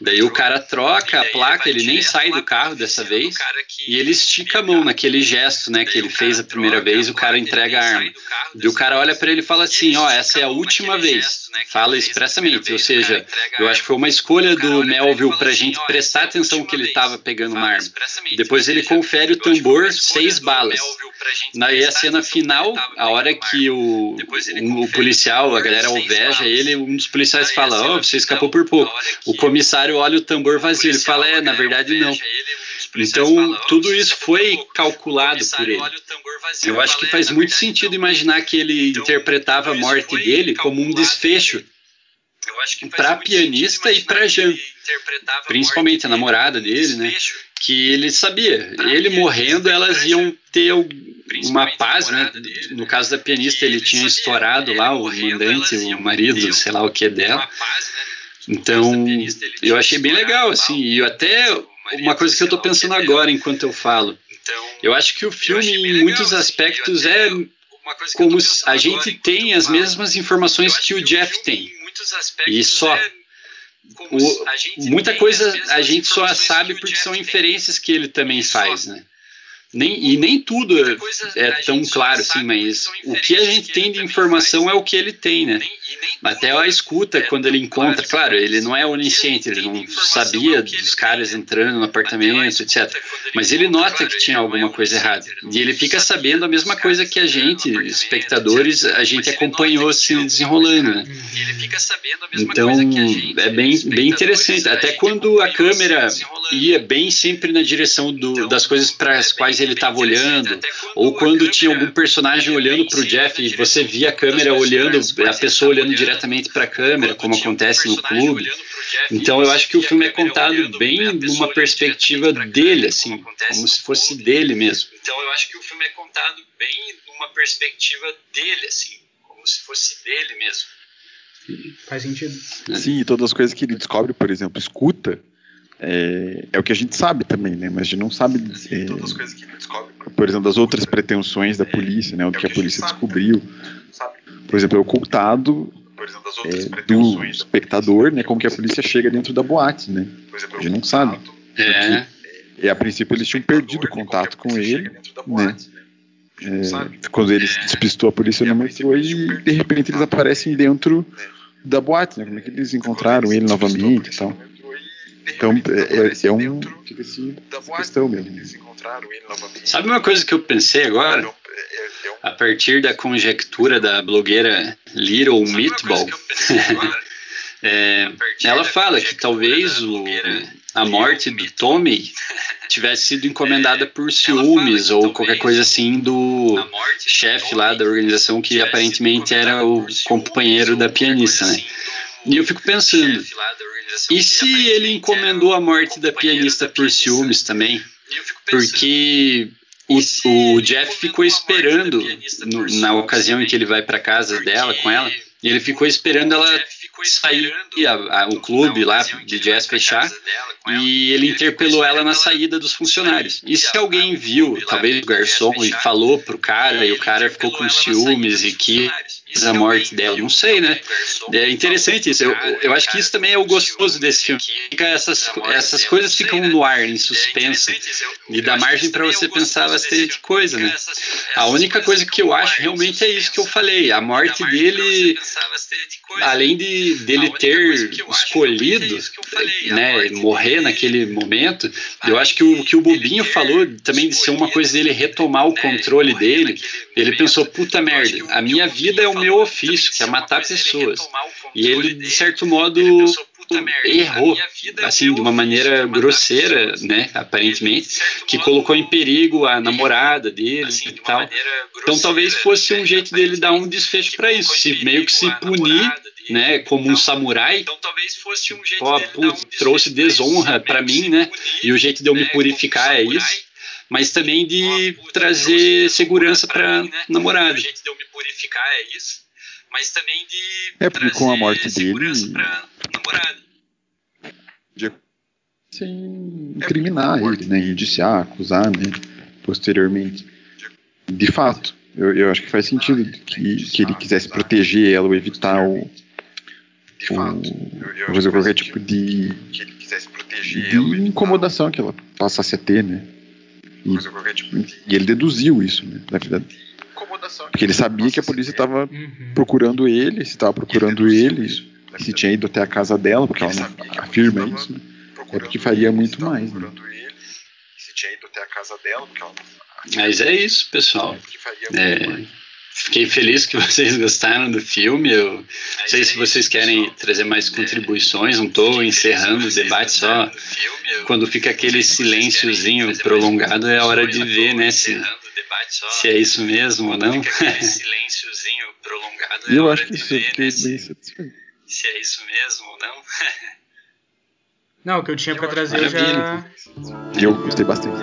Daí o cara troca a placa, ele nem sai do carro dessa oficina do vez. E ele estica a mão naquele gesto, né, que ele fez a primeira vez, o cara entrega a arma. E o dessa cara olha pra ele e fala assim, ó, estica essa é a última vez. Fala expressamente, ou seja, eu acho que foi uma escolha do Melville pra assim, gente prestar é atenção que ele tava pegando uma arma. Depois ele confere o tambor, seis balas. Na, e a cena final, a hora que o, o, policial, a galera alveja ele, um dos policiais fala, ó, você escapou por pouco. O comissário olha o tambor vazio, ele fala, é, na verdade não. Então, tudo isso foi calculado por ele. Eu acho que "É, faz muito sentido não." imaginar que ele Então, interpretava a morte dele como um desfecho. Eu acho que muito pianista e pra imaginar Jan. que ele interpretava a principalmente a namorada dele, né? que ele sabia. Pra Ele morrendo, elas iam ter uma paz, né? dele, No caso da pianista, ele ele tinha sabia, estourado ele lá o mandante, o marido, sei lá o que é dela. paz, né? Então, pianista, eu achei bem legal, assim. E até marido, uma coisa que eu que pensando é agora enquanto eu falo. Eu acho que o filme, em muitos aspectos, é como a gente tem as mesmas informações que o Jeff tem. Muitos aspectos, E só. é O- muita tem coisa a gente só sabe porque são tem. inferências que ele também E só. faz, né? Nem, e nem tudo é a tão claro assim, mas o que a gente tem de informação é o que ele tem, né? Até a escuta quando ele encontra, claro, ele não é onisciente, ele não sabia dos caras entrando no apartamento, etc. Mas ele nota que tinha alguma coisa errada. E ele fica sabendo a mesma coisa que a gente, espectadores, a gente acompanhou se desenrolando, né? Então, é bem, bem interessante. Até quando a câmera ia bem sempre na direção do, das coisas para as quais ele estava olhando, ou quando tinha algum personagem olhando para o Jeff e você via a câmera olhando, a pessoa olhando diretamente para a câmera, como acontece no clube. Então eu acho que o filme é contado bem numa perspectiva dele, assim, como se fosse dele mesmo. Então eu acho que o filme é contado bem numa perspectiva dele, assim, como se fosse dele mesmo. Faz sentido. Sim, e todas as coisas que ele descobre, por exemplo, escuta, é, é, o que a gente sabe também, né? Mas a gente não sabe, é, por exemplo, das outras pretensões da polícia, né? O que a polícia descobriu. Por exemplo, é ocultado é, do espectador, né? Como que a polícia chega dentro da boate, né? A gente não sabe. É. E a princípio eles tinham perdido contato com ele, né? É, quando ele despistou a polícia no metrô e de repente eles aparecem dentro da boate, né? Como é que eles encontraram ele novamente e tal. (laughs) Então, é, é, é um. Fica assim, questão mesmo. Sabe uma coisa que eu pensei agora? A partir da conjectura da blogueira Little Meatball. (laughs) é, (laughs) ela fala que talvez o, a morte do Tommy tivesse sido encomendada por ciúmes ou qualquer coisa assim do chefe lá da organização que aparentemente era o companheiro da pianista, né? E eu fico pensando, e se ele encomendou a morte da pianista por ciúmes também? Porque o, o Jeff ficou esperando no, na ocasião em que ele vai para casa dela com ela, e ele ficou esperando ela sair a, a, o clube lá de jazz fechar e ele interpelou ela na saída dos funcionários. E se alguém viu, talvez o garçom, e falou pro cara e o cara ficou com ciúmes e que a morte dela, não sei, né? É interessante isso. Eu, eu acho que isso também é o gostoso desse filme. Fica essas, essas coisas ficam no ar, em suspenso, e dá margem para você pensar bastante coisa, né? A única coisa que eu acho realmente é isso que eu falei. A morte dele, além de dele ter escolhido, né, morrer naquele momento, eu acho que o que o Bobinho falou também de ser uma coisa dele retomar o controle dele. Ele pensou, puta merda, a minha vida é o meu ofício, que é matar pessoas. E ele, de certo modo, errou, assim, de uma maneira grosseira, né, aparentemente, que colocou em perigo a namorada dele e tal. Então talvez fosse um jeito dele dar um desfecho para isso, se meio que se punir né, como um samurai, então talvez fosse um jeito ó, putz, trouxe desonra para mim, né? E o jeito de eu me purificar é isso mas também de trazer segurança para né? namorada. O jeito de eu me purificar é isso, mas também de é porque com a morte dele namorada. De sem incriminar é ele, né, indiciar, acusar, né, posteriormente. De fato, eu, eu acho que faz sentido que, que ele quisesse proteger ela ou evitar o, o fazer qualquer tipo de, de incomodação que ela passasse a ter, né? E, tipo e ele deduziu isso, né, na verdade. Porque ele sabia que a polícia estava uhum. procurando ele, se estava procurando ele, se tinha ido até a casa dela, porque ela não afirma isso, né? é porque faria muito mais. Né? Mas é isso, pessoal. É, fiquei feliz que (laughs) vocês gostaram do filme. Eu não sei se vocês querem trazer mais contribuições. Não estou encerrando o debate só. Quando fica aquele silênciozinho prolongado, é hora de ver, né? Se, se é isso mesmo ou não. (laughs) silênciozinho prolongado. É eu acho que isso, fiquei bem satisfeito se é isso mesmo ou não. (laughs) não, o que eu tinha para trazer eu já. Eu gostei bastante.